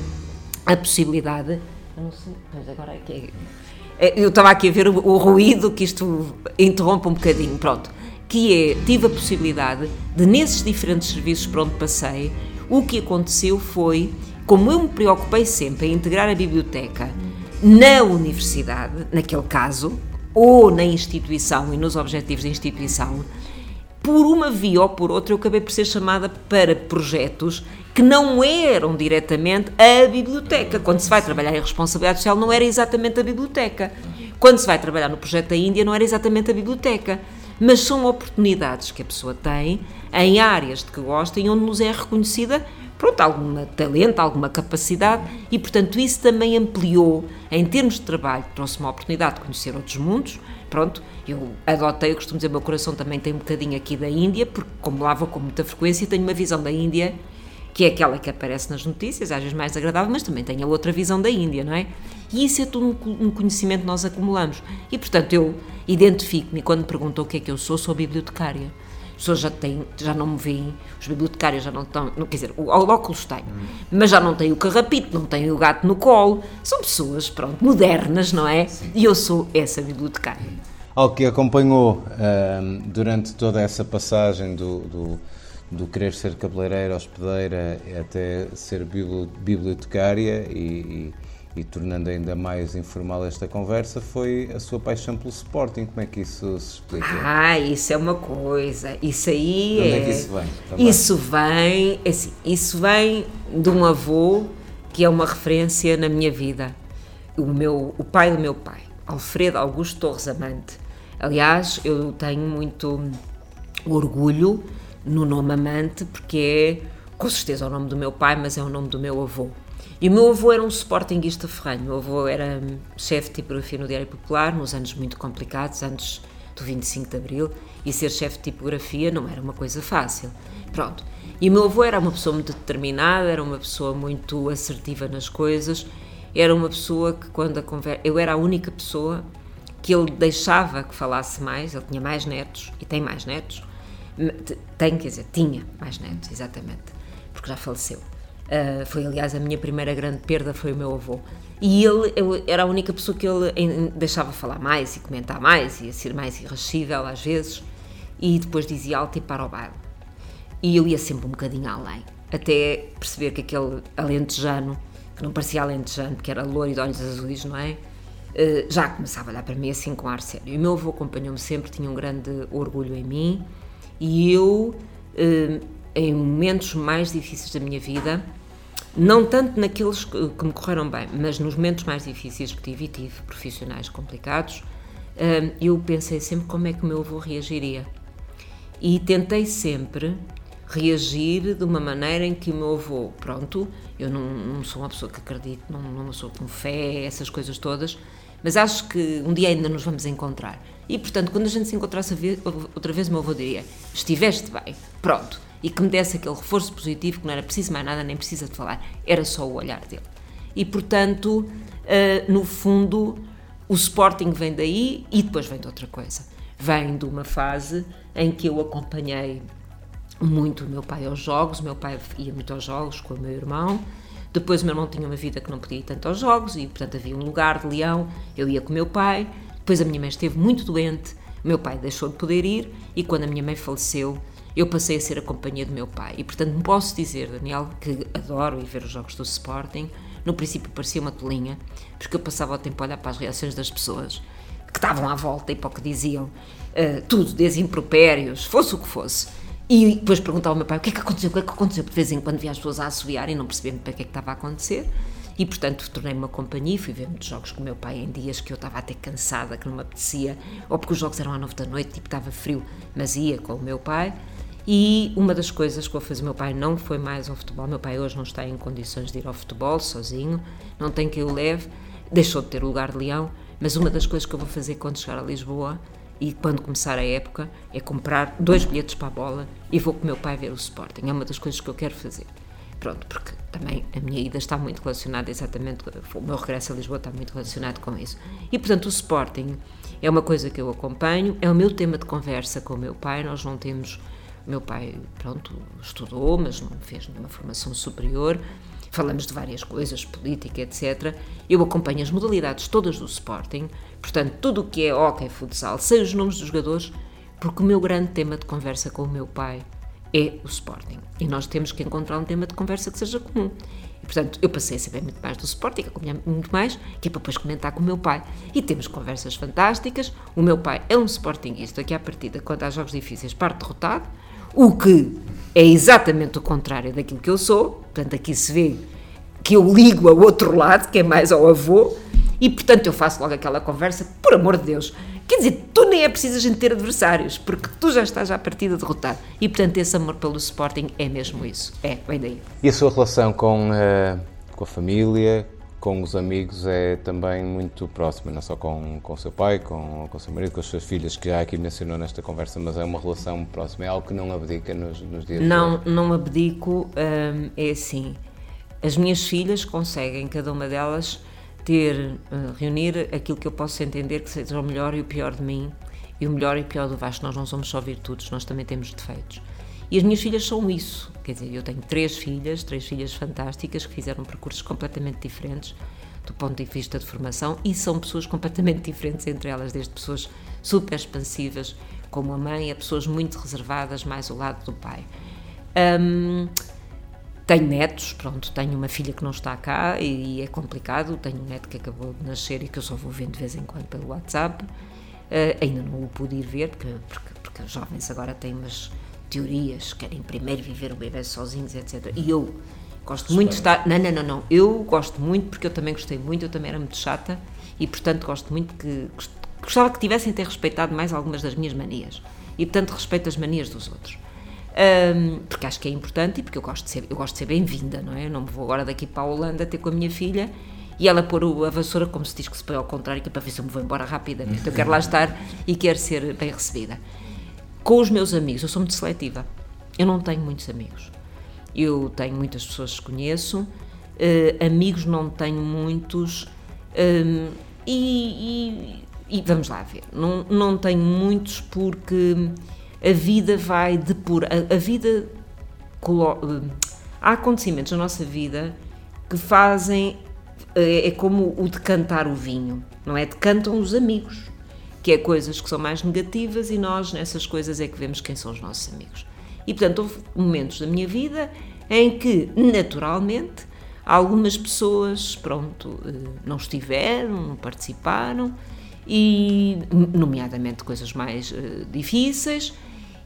a possibilidade, não sei, pois agora é que é eu estava aqui a ver o, o ruído que isto interrompe um bocadinho, pronto. Que é, tive a possibilidade de, nesses diferentes serviços por onde passei, o que aconteceu foi, como eu me preocupei sempre em integrar a biblioteca na universidade, naquele caso, ou na instituição e nos objetivos da instituição, por uma via ou por outra eu acabei por ser chamada para projetos que não eram diretamente a biblioteca. Quando se vai trabalhar em responsabilidade social não era exatamente a biblioteca. Quando se vai trabalhar no projeto da Índia não era exatamente a biblioteca mas são oportunidades que a pessoa tem em áreas de que gosta e onde nos é reconhecida pronto, algum talento, alguma capacidade e, portanto, isso também ampliou, em termos de trabalho, trouxe-me a oportunidade de conhecer outros mundos. Pronto, eu adotei, eu costumo dizer, meu coração também tem um bocadinho aqui da Índia, porque, como lá vou com muita frequência, tenho uma visão da Índia que é aquela que aparece nas notícias, às vezes mais agradável, mas também tem a outra visão da Índia, não é? E isso é tudo um conhecimento que nós acumulamos. E, portanto, eu identifico-me quando me perguntam o que é que eu sou, sou bibliotecária. As pessoas já, têm, já não me veem, os bibliotecários já não estão, não, quer dizer, o óculos tenho, hum. mas já não têm o carrapito, não têm o gato no colo. São pessoas, pronto, modernas, não é? Sim. E eu sou essa bibliotecária. Algo que acompanhou um, durante toda essa passagem do, do do querer ser cabeleireira, hospedeira, até ser bibliotecária e, e, e, tornando ainda mais informal esta conversa, foi a sua paixão pelo Sporting. Como é que isso se explica? Ah, isso é uma coisa. Isso aí de onde é... é que isso vem? Também? Isso vem, é assim, isso vem de um avô que é uma referência na minha vida. O, meu, o pai do meu pai, Alfredo Augusto Torres Amante. Aliás, eu tenho muito orgulho no nome Amante, porque é com certeza o nome do meu pai, mas é o nome do meu avô. E o meu avô era um sportinguista ferranho. Meu avô era chefe de tipografia no Diário Popular, nos anos muito complicados, antes do 25 de Abril, e ser chefe de tipografia não era uma coisa fácil. Pronto. E o meu avô era uma pessoa muito determinada, era uma pessoa muito assertiva nas coisas, era uma pessoa que quando a conversa... Eu era a única pessoa que ele deixava que falasse mais, ele tinha mais netos, e tem mais netos, tem, quer dizer, tinha mais netos, exatamente, porque já faleceu. Uh, foi, aliás, a minha primeira grande perda foi o meu avô. E ele eu, era a única pessoa que ele deixava falar mais e comentar mais e ser mais irascível às vezes. E depois dizia alto e para o baile. E eu ia sempre um bocadinho além, até perceber que aquele alentejano, que não parecia alentejano, porque era loiro e de olhos azuis, não é? Uh, já começava a olhar para mim assim com ar sério. E o meu avô acompanhou-me sempre, tinha um grande orgulho em mim e eu, eh, em momentos mais difíceis da minha vida, não tanto naqueles que me correram bem, mas nos momentos mais difíceis que tive, e tive profissionais complicados, eh, eu pensei sempre como é que o meu avô reagiria. E tentei sempre reagir de uma maneira em que o meu avô, pronto, eu não, não sou uma pessoa que acredito, não, não sou com fé, essas coisas todas, mas acho que um dia ainda nos vamos encontrar. E, portanto, quando a gente se encontrasse outra vez, o meu avô diria: estiveste bem, pronto. E que me desse aquele reforço positivo, que não era preciso mais nada, nem precisa de falar, era só o olhar dele. E, portanto, uh, no fundo, o Sporting vem daí e depois vem de outra coisa. Vem de uma fase em que eu acompanhei muito o meu pai aos jogos, o meu pai ia muito aos jogos com o meu irmão. Depois o meu irmão tinha uma vida que não podia ir tanto aos jogos e, portanto, havia um lugar de leão. Eu ia com o meu pai. Depois a minha mãe esteve muito doente, o meu pai deixou de poder ir e quando a minha mãe faleceu, eu passei a ser a companhia do meu pai. E portanto, posso dizer, Daniel, que adoro ir ver os jogos do Sporting. No princípio parecia uma tolinha, porque eu passava o tempo a olhar para as reações das pessoas que estavam à volta e para o que diziam, uh, tudo, desde impropérios, fosse o que fosse. E depois perguntava ao meu pai o que é que aconteceu, o que é que aconteceu, porque de vez em quando via as pessoas a assobiar e não percebendo para que é que estava a acontecer. E, portanto, tornei-me uma companhia, fui ver muitos jogos com o meu pai em dias que eu estava até cansada, que não me apetecia, ou porque os jogos eram à nove da noite, tipo, estava frio, mas ia com o meu pai. E uma das coisas que eu o meu pai não foi mais ao futebol, meu pai hoje não está em condições de ir ao futebol sozinho, não tem que o leve, deixou de ter lugar de leão, mas uma das coisas que eu vou fazer quando chegar a Lisboa e quando começar a época é comprar dois bilhetes para a bola e vou com meu pai ver o Sporting. É uma das coisas que eu quero fazer. Pronto, porque também a minha ida está muito relacionada exatamente, o meu regresso a Lisboa está muito relacionado com isso. E portanto o Sporting é uma coisa que eu acompanho, é o meu tema de conversa com o meu pai, nós não temos, meu pai, pronto, estudou, mas não fez nenhuma formação superior, falamos de várias coisas, política, etc. Eu acompanho as modalidades todas do Sporting, portanto tudo o que é hockey, futsal, sei os nomes dos jogadores, porque o meu grande tema de conversa com o meu pai é o Sporting. E nós temos que encontrar um tema de conversa que seja comum. E, portanto, eu passei a saber muito mais do Sporting, acompanhar muito mais, que é para depois comentar com o meu pai. E temos conversas fantásticas. O meu pai é um Sportingista que, à partida, quando há jogos difíceis, parte derrotado, o que é exatamente o contrário daquilo que eu sou. Portanto, aqui se vê que eu ligo ao outro lado, que é mais ao avô, e portanto eu faço logo aquela conversa, por amor de Deus, Quer dizer, tu nem é preciso a gente ter adversários, porque tu já estás à partida derrotado. E, portanto, esse amor pelo Sporting é mesmo isso. É, vem daí. E a sua relação com, uh, com a família, com os amigos, é também muito próxima, não só com, com o seu pai, com, com o seu marido, com as suas filhas, que já aqui mencionou nesta conversa, mas é uma relação próxima, é algo que não abdica nos, nos dias Não, não abdico, hum, é assim. As minhas filhas conseguem, cada uma delas, ter, uh, reunir aquilo que eu posso entender que seja o melhor e o pior de mim, e o melhor e o pior do Vasco. Nós não somos só virtudes, nós também temos defeitos. E as minhas filhas são isso, quer dizer, eu tenho três filhas, três filhas fantásticas que fizeram percursos completamente diferentes do ponto de vista de formação e são pessoas completamente diferentes entre elas, desde pessoas super expansivas, como a mãe, a pessoas muito reservadas, mais ao lado do pai. Um, tenho netos, pronto, tenho uma filha que não está cá e, é complicado. Tenho um neto que acabou de nascer e que eu só vou vendo de vez em quando pelo WhatsApp. Uh, ainda não o pude ir ver, porque, porque, porque os jovens agora têm umas teorias, querem primeiro viver o bebê sozinhos, etc. E eu gosto muito de estar. Não, não, não, não. Eu gosto muito, porque eu também gostei muito, eu também era muito chata e, portanto, gosto muito que. Gostava que tivessem ter respeitado mais algumas das minhas manias. E, portanto, respeito as manias dos outros. Um, porque acho que é importante e porque eu gosto de ser, eu gosto de ser bem-vinda, não é? Eu não me vou agora daqui para a Holanda ter com a minha filha e ela pôr a vassoura como se diz que se põe ao contrário, que é para ver se eu me vou embora rapidamente. Eu quero lá estar e quero ser bem recebida. Com os meus amigos, eu sou muito seletiva. Eu não tenho muitos amigos. Eu tenho muitas pessoas que conheço, uh, amigos não tenho muitos, um, e, e, e, vamos lá ver, não, não tenho muitos porque a vida vai depurar. A, a vida. Há acontecimentos na nossa vida que fazem. É, é como o decantar o vinho, não é? Decantam os amigos, que é coisas que são mais negativas e nós nessas coisas é que vemos quem são os nossos amigos. E portanto, houve momentos da minha vida em que, naturalmente, algumas pessoas, pronto, eh, não estiveram, não participaram, e, nomeadamente, coisas mais uh, difíceis,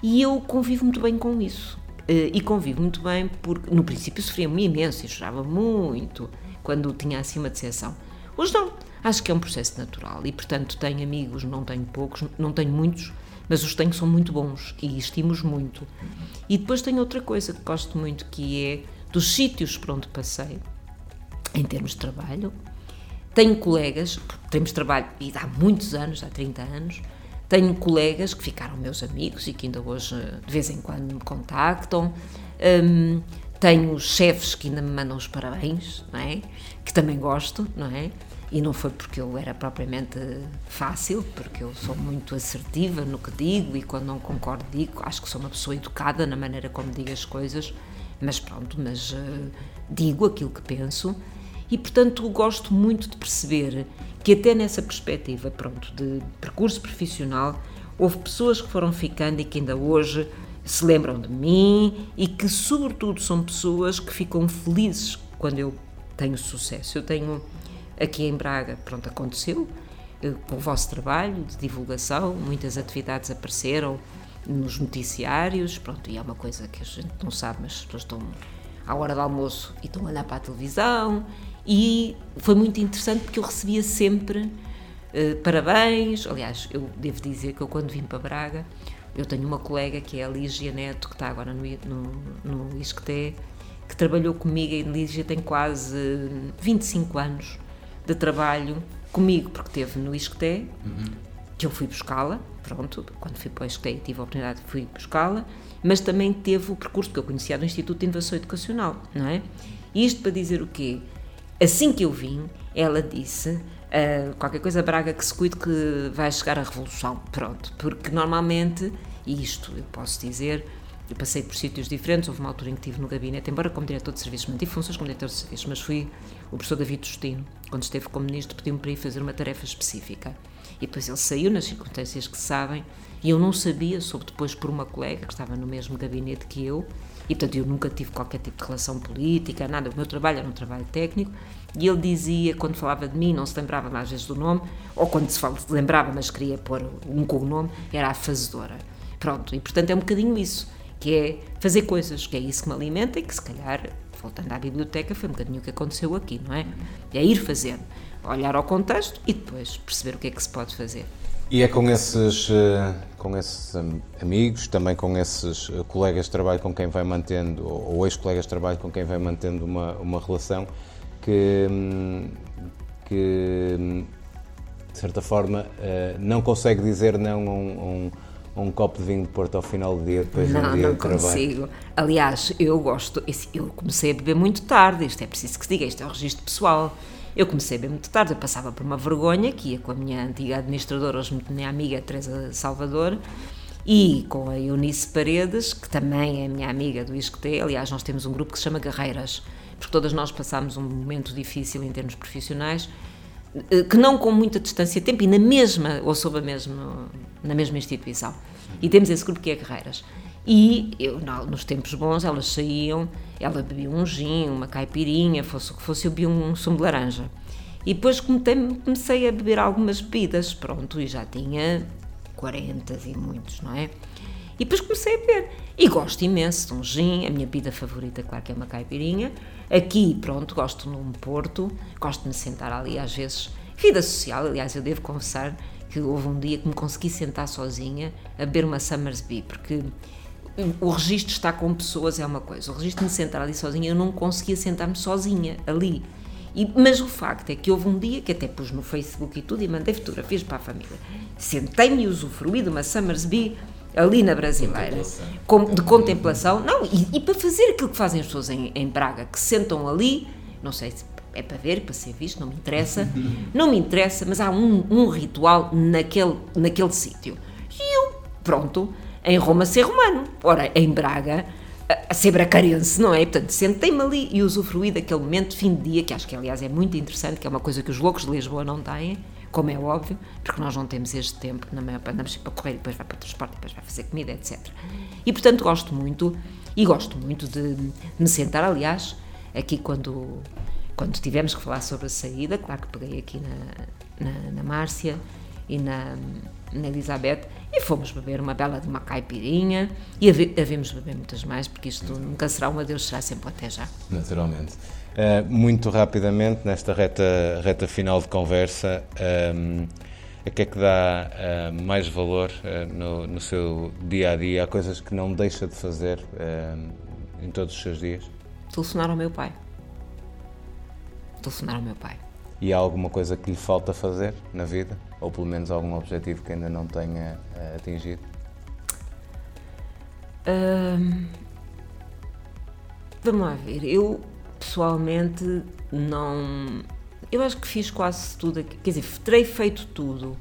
e eu convivo muito bem com isso. Uh, e convivo muito bem porque, no princípio, sofria-me imenso e chorava muito quando tinha assim uma decepção. Hoje não. Acho que é um processo natural e, portanto, tenho amigos, não tenho poucos, não tenho muitos, mas os tenho são muito bons e estimo-os muito. E depois tenho outra coisa que gosto muito, que é dos sítios por onde passei, em termos de trabalho. Tenho colegas, temos trabalho e há muitos anos, há 30 anos, tenho colegas que ficaram meus amigos e que ainda hoje de vez em quando me contactam. Um, tenho chefes que ainda me mandam os parabéns, não é? Que também gosto, não é? E não foi porque eu era propriamente fácil, porque eu sou muito assertiva no que digo e quando não concordo digo. Acho que sou uma pessoa educada na maneira como digo as coisas, mas pronto, mas uh, digo aquilo que penso e portanto gosto muito de perceber que até nessa perspectiva, pronto, de percurso profissional, houve pessoas que foram ficando e que ainda hoje se lembram de mim e que sobretudo são pessoas que ficam felizes quando eu tenho sucesso. Eu tenho aqui em Braga, pronto, aconteceu, eh, com o vosso trabalho de divulgação, muitas atividades apareceram nos noticiários, pronto, e é uma coisa que a gente não sabe, mas as pessoas estão à hora do almoço e estão a olhar para a televisão E foi muito interessante porque eu recebia sempre uh, parabéns. Aliás, eu devo dizer que eu, quando vim para Braga, eu tenho uma colega que é a Lígia Neto, que está agora no, no, no ISCTE, que trabalhou comigo. E Lígia tem quase 25 anos de trabalho comigo, porque teve no ISCTE, uhum. que eu fui buscá-la, pronto, quando fui para o ISCTE tive a oportunidade, fui buscá-la, mas também teve o percurso que eu conhecia do Instituto de Inovação Educacional, não é? Isto para dizer o quê? Assim que eu vim, ela disse uh, qualquer coisa Braga que se cuide que vai chegar a revolução, pronto, porque normalmente, e isto eu posso dizer, eu passei por sítios diferentes, houve uma altura em que estive no gabinete, embora como diretor de serviços, mantive funções como diretor de serviços, mas fui o professor David Justino, quando esteve como ministro, pediu-me para ir fazer uma tarefa específica. E depois ele saiu nas circunstâncias que sabem, e eu não sabia, soube depois por uma colega que estava no mesmo gabinete que eu, e portanto eu nunca tive qualquer tipo de relação política, nada, o meu trabalho era um trabalho técnico, e ele dizia, quando falava de mim, não se lembrava mais vezes do nome, ou quando se lembrava, mas queria pôr um com o nome, era a fazedora. Pronto, e portanto é um bocadinho isso, que é fazer coisas, que é isso que me alimenta e que se calhar, voltando à biblioteca, foi um bocadinho o que aconteceu aqui, não é? É ir fazendo, olhar ao contexto e depois perceber o que é que se pode fazer. E é com esses, eh, com esses amigos, também com esses eh, colegas de trabalho com quem vai mantendo, ou ex-colegas de trabalho com quem vai mantendo uma, uma relação, que, hum, que de certa forma eh, não consegue dizer não a um, um, copo de vinho de Porto ao final do dia, depois não, de um dia não de trabalho. consigo. Aliás, eu gosto, eu comecei a beber muito tarde, isto é preciso que se diga, isto é o registro pessoal. Eu comecei bem muito tarde, eu passava por uma vergonha que ia com a minha antiga administradora, hoje minha amiga Teresa Salvador, e com a Eunice Paredes, que também é minha amiga do ISCTE. Aliás, nós temos um grupo que se chama Guerreiras, porque todas nós passámos um momento difícil em termos profissionais, que não com muita distância de tempo e na mesma, ou sob a mesma, na mesma instituição. E temos esse grupo que é Guerreiras. E eu, nos tempos bons, elas saíam, ela bebia um gin, uma caipirinha, fosse o que fosse, eu bebia um sumo de laranja. E depois comecei a beber algumas bebidas, pronto, e já tinha 40 e muitos, não é? E depois comecei a beber. E gosto imenso de um gin, a minha bebida favorita, claro que é uma caipirinha. Aqui, pronto, gosto num Porto, gosto de me sentar ali às vezes. Vida social, aliás, eu devo confessar que houve um dia que me consegui sentar sozinha a beber uma Summersby, porque o registro está com pessoas é uma coisa, o registro de me sentar ali sozinha, eu não conseguia sentar-me sozinha ali. E, mas o facto é que houve um dia que até pus no Facebook e tudo e mandei fotografias para a família. Sentei-me e usufruí de uma Summersby ali na Brasileira, de contemplação, não, e, e, para fazer aquilo que fazem as pessoas em, em Braga, que sentam ali, não sei se é para ver, para ser visto, não me interessa, não me interessa, mas há um, um ritual naquele, naquele sítio. E eu, pronto, em Roma ser romano. Ora, em Braga, a ser bracarense, não é? Portanto, sentei-me ali e usufruí daquele momento de fim de dia, que acho que, aliás, é muito interessante, que é uma coisa que os loucos de Lisboa não têm, como é óbvio, porque nós não temos este tempo, na maior andamos para correr, depois vai para o transporte, depois vai fazer comida, etc. E, portanto, gosto muito, e gosto muito de, me sentar, aliás, aqui quando, quando tivemos que falar sobre a saída, claro que peguei aqui na, na, na Márcia e na, na Elizabeth, e fomos beber uma bela de uma caipirinha e havemos beber muitas mais, porque isto nunca será um adeus, será sempre até já. Naturalmente. Uh, muito rapidamente, nesta reta, reta final de conversa, um, ehm, a que é que dá uh, mais valor uh, no, no, seu dia a dia? Há coisas que não deixa de fazer em todos os seus dias? Telefonar ao meu pai. Telefonar ao meu pai. E há alguma coisa que lhe falta fazer na vida? Ou pelo menos algum objetivo que ainda não tenha uh, atingido? vamos lá ver. Eu, pessoalmente, não. Eu acho que fiz quase tudo. Quer dizer, terei feito tudo.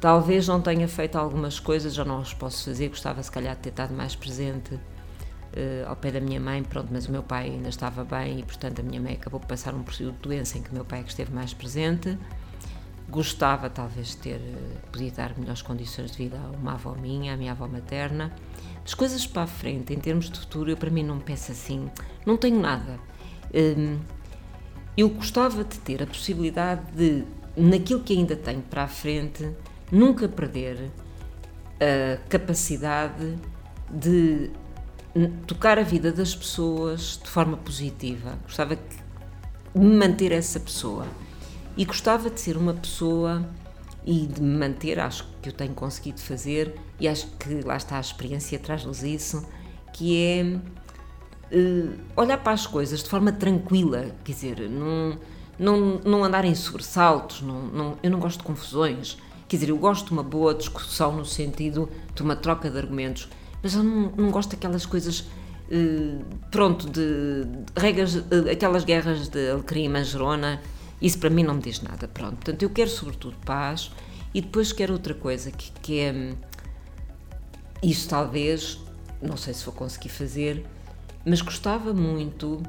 Talvez não tenha feito algumas coisas, já não as posso fazer. Gostava, se calhar, de ter estado mais presente uh, ao pé da minha mãe. Pronto, mas o meu pai ainda estava bem e, portanto, a minha mãe acabou por passar um período de doença em que o meu pai é que esteve mais presente. Gostava talvez de ter, eh, podia dar melhores condições de vida a uma avó minha, a minha avó materna. As coisas para a frente, em termos de futuro, eu para mim não penso assim, não tenho nada. Hum, eu gostava de ter a possibilidade de, naquilo que ainda tenho para a frente, nunca perder a capacidade de tocar a vida das pessoas de forma positiva. Gostava que me manter essa pessoa. E gostava de ser uma pessoa e de me manter, acho que eu tenho conseguido fazer, e acho que lá está a experiência traz-nos isso, que é uh, olhar para as coisas de forma tranquila, quer dizer, não, não, não andar em sobressaltos, não, não, eu não gosto de confusões, quer dizer, eu gosto de uma boa discussão no sentido de uma troca de argumentos, mas eu não, não gosto daquelas coisas Uh, pronto, de, de regras, uh, aquelas guerras de Alecrim e Mangerona, isso para mim não me diz nada, pronto. Portanto, eu quero sobretudo paz e depois quero outra coisa, que, que é, isso talvez, não sei se vou conseguir fazer, mas gostava muito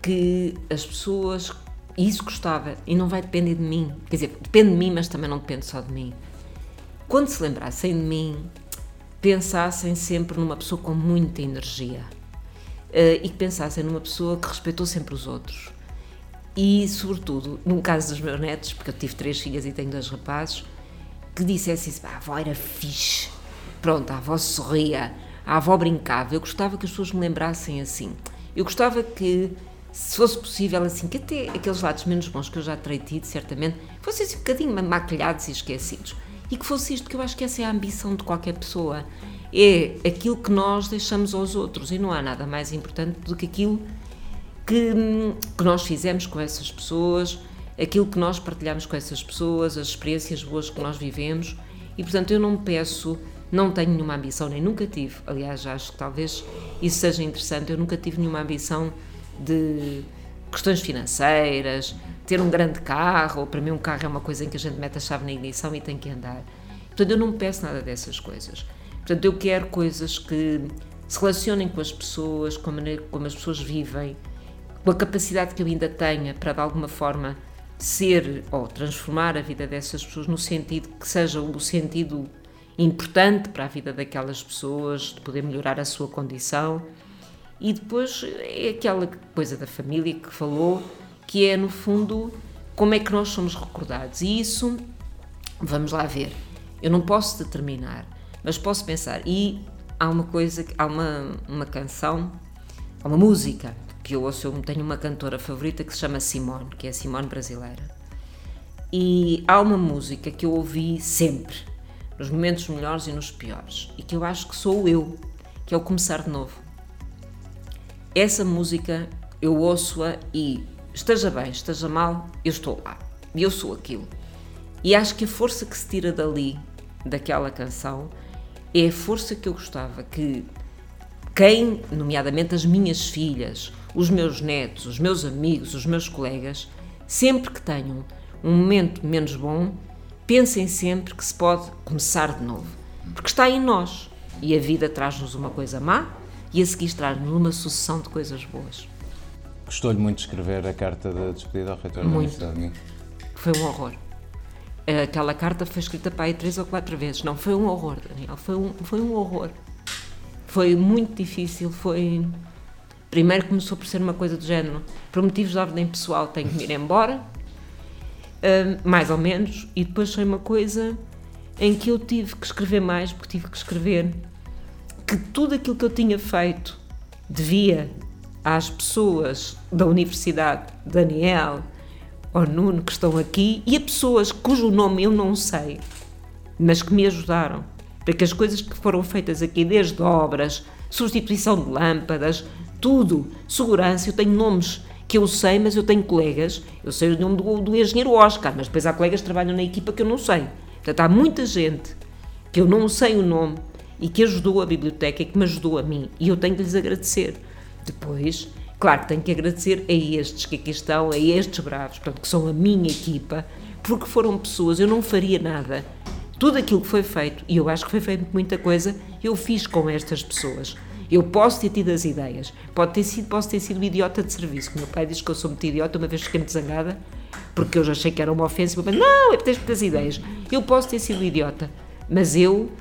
que as pessoas, isso gostava, e não vai depender de mim, quer dizer, depende de mim, mas também não depende só de mim. Quando se lembrassem de mim, pensassem sempre numa pessoa com muita energia uh, e que pensassem numa pessoa que respeitou sempre os outros e, sobretudo, no caso dos meus netos, porque eu tive três filhas e tenho dois rapazes, que dissesse isso, a avó era fixe, pronto, a avó sorria, a avó brincava. Eu gostava que as pessoas me lembrassem assim. Eu gostava que, se fosse possível, assim, que até aqueles lados menos bons que eu já terei tido, certamente, fossem assim um bocadinho maquilhados e esquecidos. E que fosse isto, que eu acho que essa é a ambição de qualquer pessoa. É aquilo que nós deixamos aos outros. E não há nada mais importante do que aquilo que, que nós fizemos com essas pessoas, aquilo que nós partilhamos com essas pessoas, as experiências boas que nós vivemos. E portanto, eu não peço, não tenho nenhuma ambição, nem nunca tive. Aliás, acho que talvez isso seja interessante. Eu nunca tive nenhuma ambição de questões financeiras, ter um grande carro. Ou para mim, um carro é uma coisa em que a gente mete a chave na ignição e tem que andar. Portanto, eu não peço nada dessas coisas. Portanto, eu quero coisas que se relacionem com as pessoas, com a maneira como as pessoas vivem, com a capacidade que eu ainda tenha para de alguma forma ser ou transformar a vida dessas pessoas no sentido que seja o sentido importante para a vida daquelas pessoas, de poder melhorar a sua condição. E depois é aquela coisa da família que falou, que é no fundo como é que nós somos recordados. E isso, vamos lá ver, eu não posso determinar, mas posso pensar. E há uma coisa, há uma, uma canção, há uma música que eu ouço, eu tenho uma cantora favorita que se chama Simone, que é a Simone brasileira. E há uma música que eu ouvi sempre, nos momentos melhores e nos piores, e que eu acho que sou eu, que é o Começar de Novo. Essa música eu ouço-a e esteja bem, esteja mal, eu estou lá. E eu sou aquilo. E acho que a força que se tira dali, daquela canção, é a força que eu gostava que quem, nomeadamente as minhas filhas, os meus netos, os meus amigos, os meus colegas, sempre que tenham um momento menos bom, pensem sempre que se pode começar de novo. Porque está em nós. E a vida traz-nos uma coisa má e a seguir traz-nos uma sucessão de coisas boas. Gostou-lhe muito de escrever a carta de despedida ao reitor muito. da Universidade? Foi um horror. Aquela carta foi escrita para aí três ou quatro vezes. Não, foi um horror, Daniel. Foi um, foi um horror. Foi muito difícil, foi... Primeiro começou por ser uma coisa do género, por motivos de ordem pessoal tenho que ir embora, mais ou menos, e depois foi uma coisa em que eu tive que escrever mais, porque tive que escrever que tudo aquilo que eu tinha feito devia às pessoas da Universidade, Daniel, ou Nuno, que estão aqui, e a pessoas cujo nome eu não sei, mas que me ajudaram. Para que as coisas que foram feitas aqui, desde obras, substituição de lâmpadas, tudo, segurança, eu tenho nomes que eu sei, mas eu tenho colegas, eu sei o nome do, do engenheiro Oscar, mas depois há colegas que trabalham na equipa que eu não sei. Portanto, há muita gente que eu não sei o nome e que ajudou a biblioteca e que me ajudou a mim, e eu tenho que lhes agradecer. Depois, claro que tenho que agradecer a estes que aqui estão, a estes bravos, portanto, que são a minha equipa, porque foram pessoas, eu não faria nada tudo aquilo que foi feito, e eu acho que foi feito muita coisa, eu fiz com estas pessoas. Eu posso ter tido as ideias, pode ter sido, posso ter sido um idiota de serviço. Meu pai diz que eu sou muito idiota, uma vez fiquei muito zangada, porque eu já achei que era uma ofensa, mas não, é que tens muitas ideias. Eu posso ter sido idiota, mas eu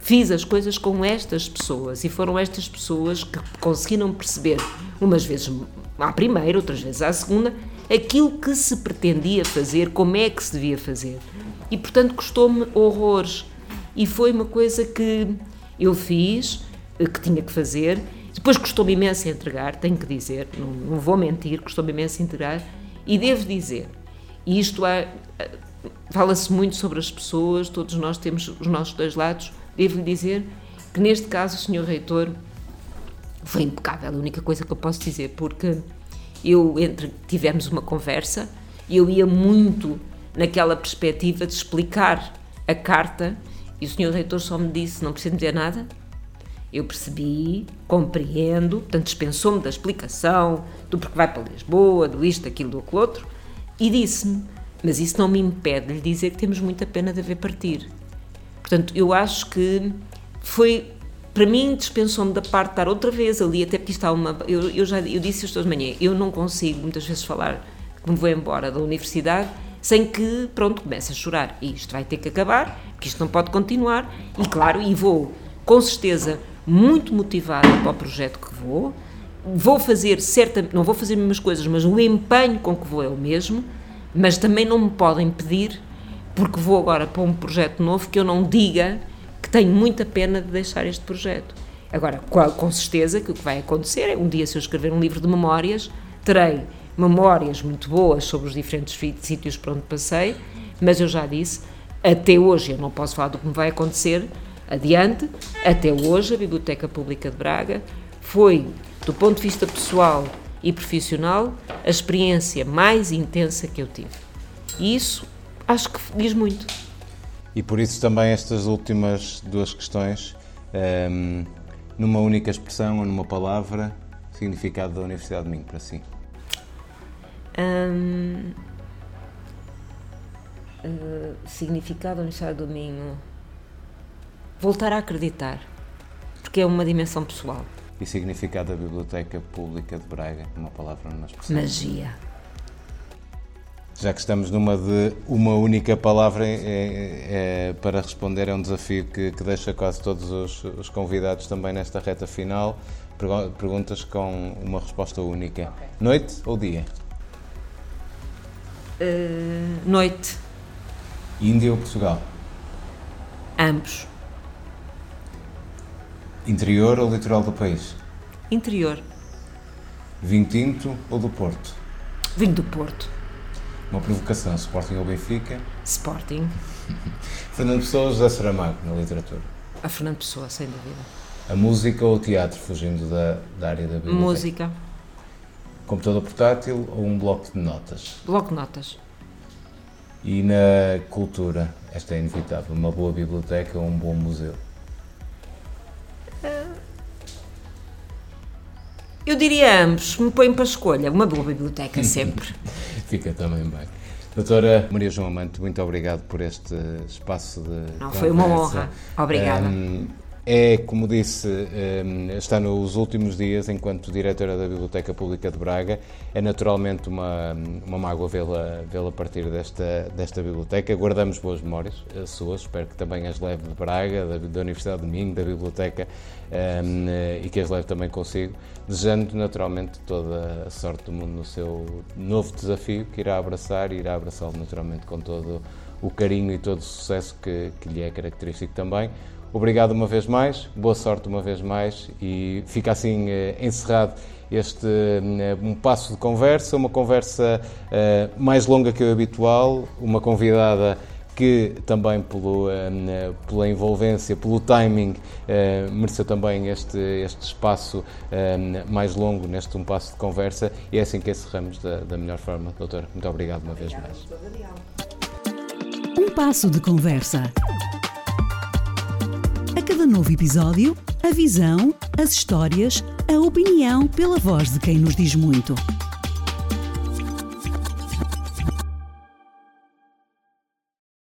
fiz as coisas com estas pessoas e foram estas pessoas que conseguiram perceber, umas vezes à primeira, outras vezes à segunda, aquilo que se pretendia fazer, como é que se devia fazer e portanto custou-me horrores. E foi uma coisa que eu fiz, que tinha que fazer. Depois custou-me imenso entregar, tenho que dizer, não, não vou mentir, custou-me imenso entregar. E devo dizer, e isto é, fala-se muito sobre as pessoas, todos nós temos os nossos dois lados, devo-lhe dizer que neste caso o Sr. Reitor foi impecável, a única coisa que eu posso dizer, porque eu entre tivemos uma conversa eu ia muito naquela perspectiva de explicar a carta e o Sr. Reitor só me disse: não precisa dizer nada. Eu percebi, compreendo, portanto, dispensou-me da explicação do porque vai para Lisboa, do isto, daquilo, do outro, e disse-me: mas isso não me impede de lhe dizer que temos muita pena de haver partir. Portanto, eu acho que foi para mim dispensou-me da parte de estar outra vez ali, até porque está uma. Eu, eu já eu disse isto hoje de manhã, eu não consigo muitas vezes falar que me vou embora da universidade sem que, pronto, comece a chorar. E isto vai ter que acabar, porque isto não pode continuar. E claro, e vou, com certeza, muito motivada para o projeto que vou. Vou fazer certa, não vou fazer as mesmas coisas, mas o empenho com que vou é o mesmo. Mas também não me podem pedir, porque vou agora para um projeto novo, que eu não diga que tenho muita pena de deixar este projeto. Agora, com certeza que o que vai acontecer é um dia, se eu escrever um livro de memórias, terei memórias muito boas sobre os diferentes sítios por onde passei, mas eu já disse, até hoje, eu não posso falar do que me vai acontecer adiante, até hoje a Biblioteca Pública de Braga foi, do ponto de vista pessoal e profissional, a experiência mais intensa que eu tive. E isso acho que diz muito. E por isso também estas últimas duas questões, um, ehm, numa única expressão ou numa palavra, significado da Universidade de Minho para si. Um, uh, eh, significado da Universidade do Minho. Voltar a acreditar, porque é uma dimensão pessoal. E significado da Biblioteca Pública de Braga, uma palavra numa expressão. Magia. Já que estamos numa de uma única palavra é, é, para responder, é um desafio que, que deixa quase todos os, os, convidados também nesta reta final. Perguntas com uma resposta única: noite ou dia? Uh, noite. Índia ou Portugal? Ambos. Interior ou litoral do país? Interior. Vinho tinto ou do Porto? Vinho do Porto. Uma provocação, Sporting ou Benfica? Sporting. Fernando Pessoa ou José Saramago, na literatura? A Fernando Pessoa, sem dúvida. A música ou o teatro, fugindo da, da área da biblioteca? Música. Computador portátil ou um bloco de notas? Bloco de notas. E na cultura, esta é inevitável, uma boa biblioteca ou um bom museu? Eu diria ambos, me põem para a escolha. Uma boa biblioteca sempre. Fica também bem. Doutora Maria João Amante, muito obrigado por este espaço de. Não, conversa. foi uma honra. Obrigada. Um, é, como disse, está nos últimos dias enquanto diretora da Biblioteca Pública de Braga. É naturalmente uma, uma mágoa vê-la vê partir desta, desta biblioteca. Guardamos boas memórias as suas, espero que também as leve de Braga, da, da Universidade de Minho, da Biblioteca um, e que as leve também consigo. Desejando naturalmente toda a sorte do mundo no seu novo desafio, que irá abraçar e irá abraçá-lo naturalmente com todo o carinho e todo o sucesso que, que lhe é característico também. Obrigado uma vez mais, boa sorte uma vez mais e fica assim eh, encerrado este eh, um passo de conversa, uma conversa eh, mais longa que o habitual, uma convidada que também pelo, pela envolvência, pelo timing, mereceu também este, este espaço mais longo neste um passo de conversa e é assim que encerramos da, da melhor forma. Doutor, muito obrigado uma vez mais. Um passo de conversa cada novo episódio, a visão, as histórias, a opinião pela voz de quem nos diz muito.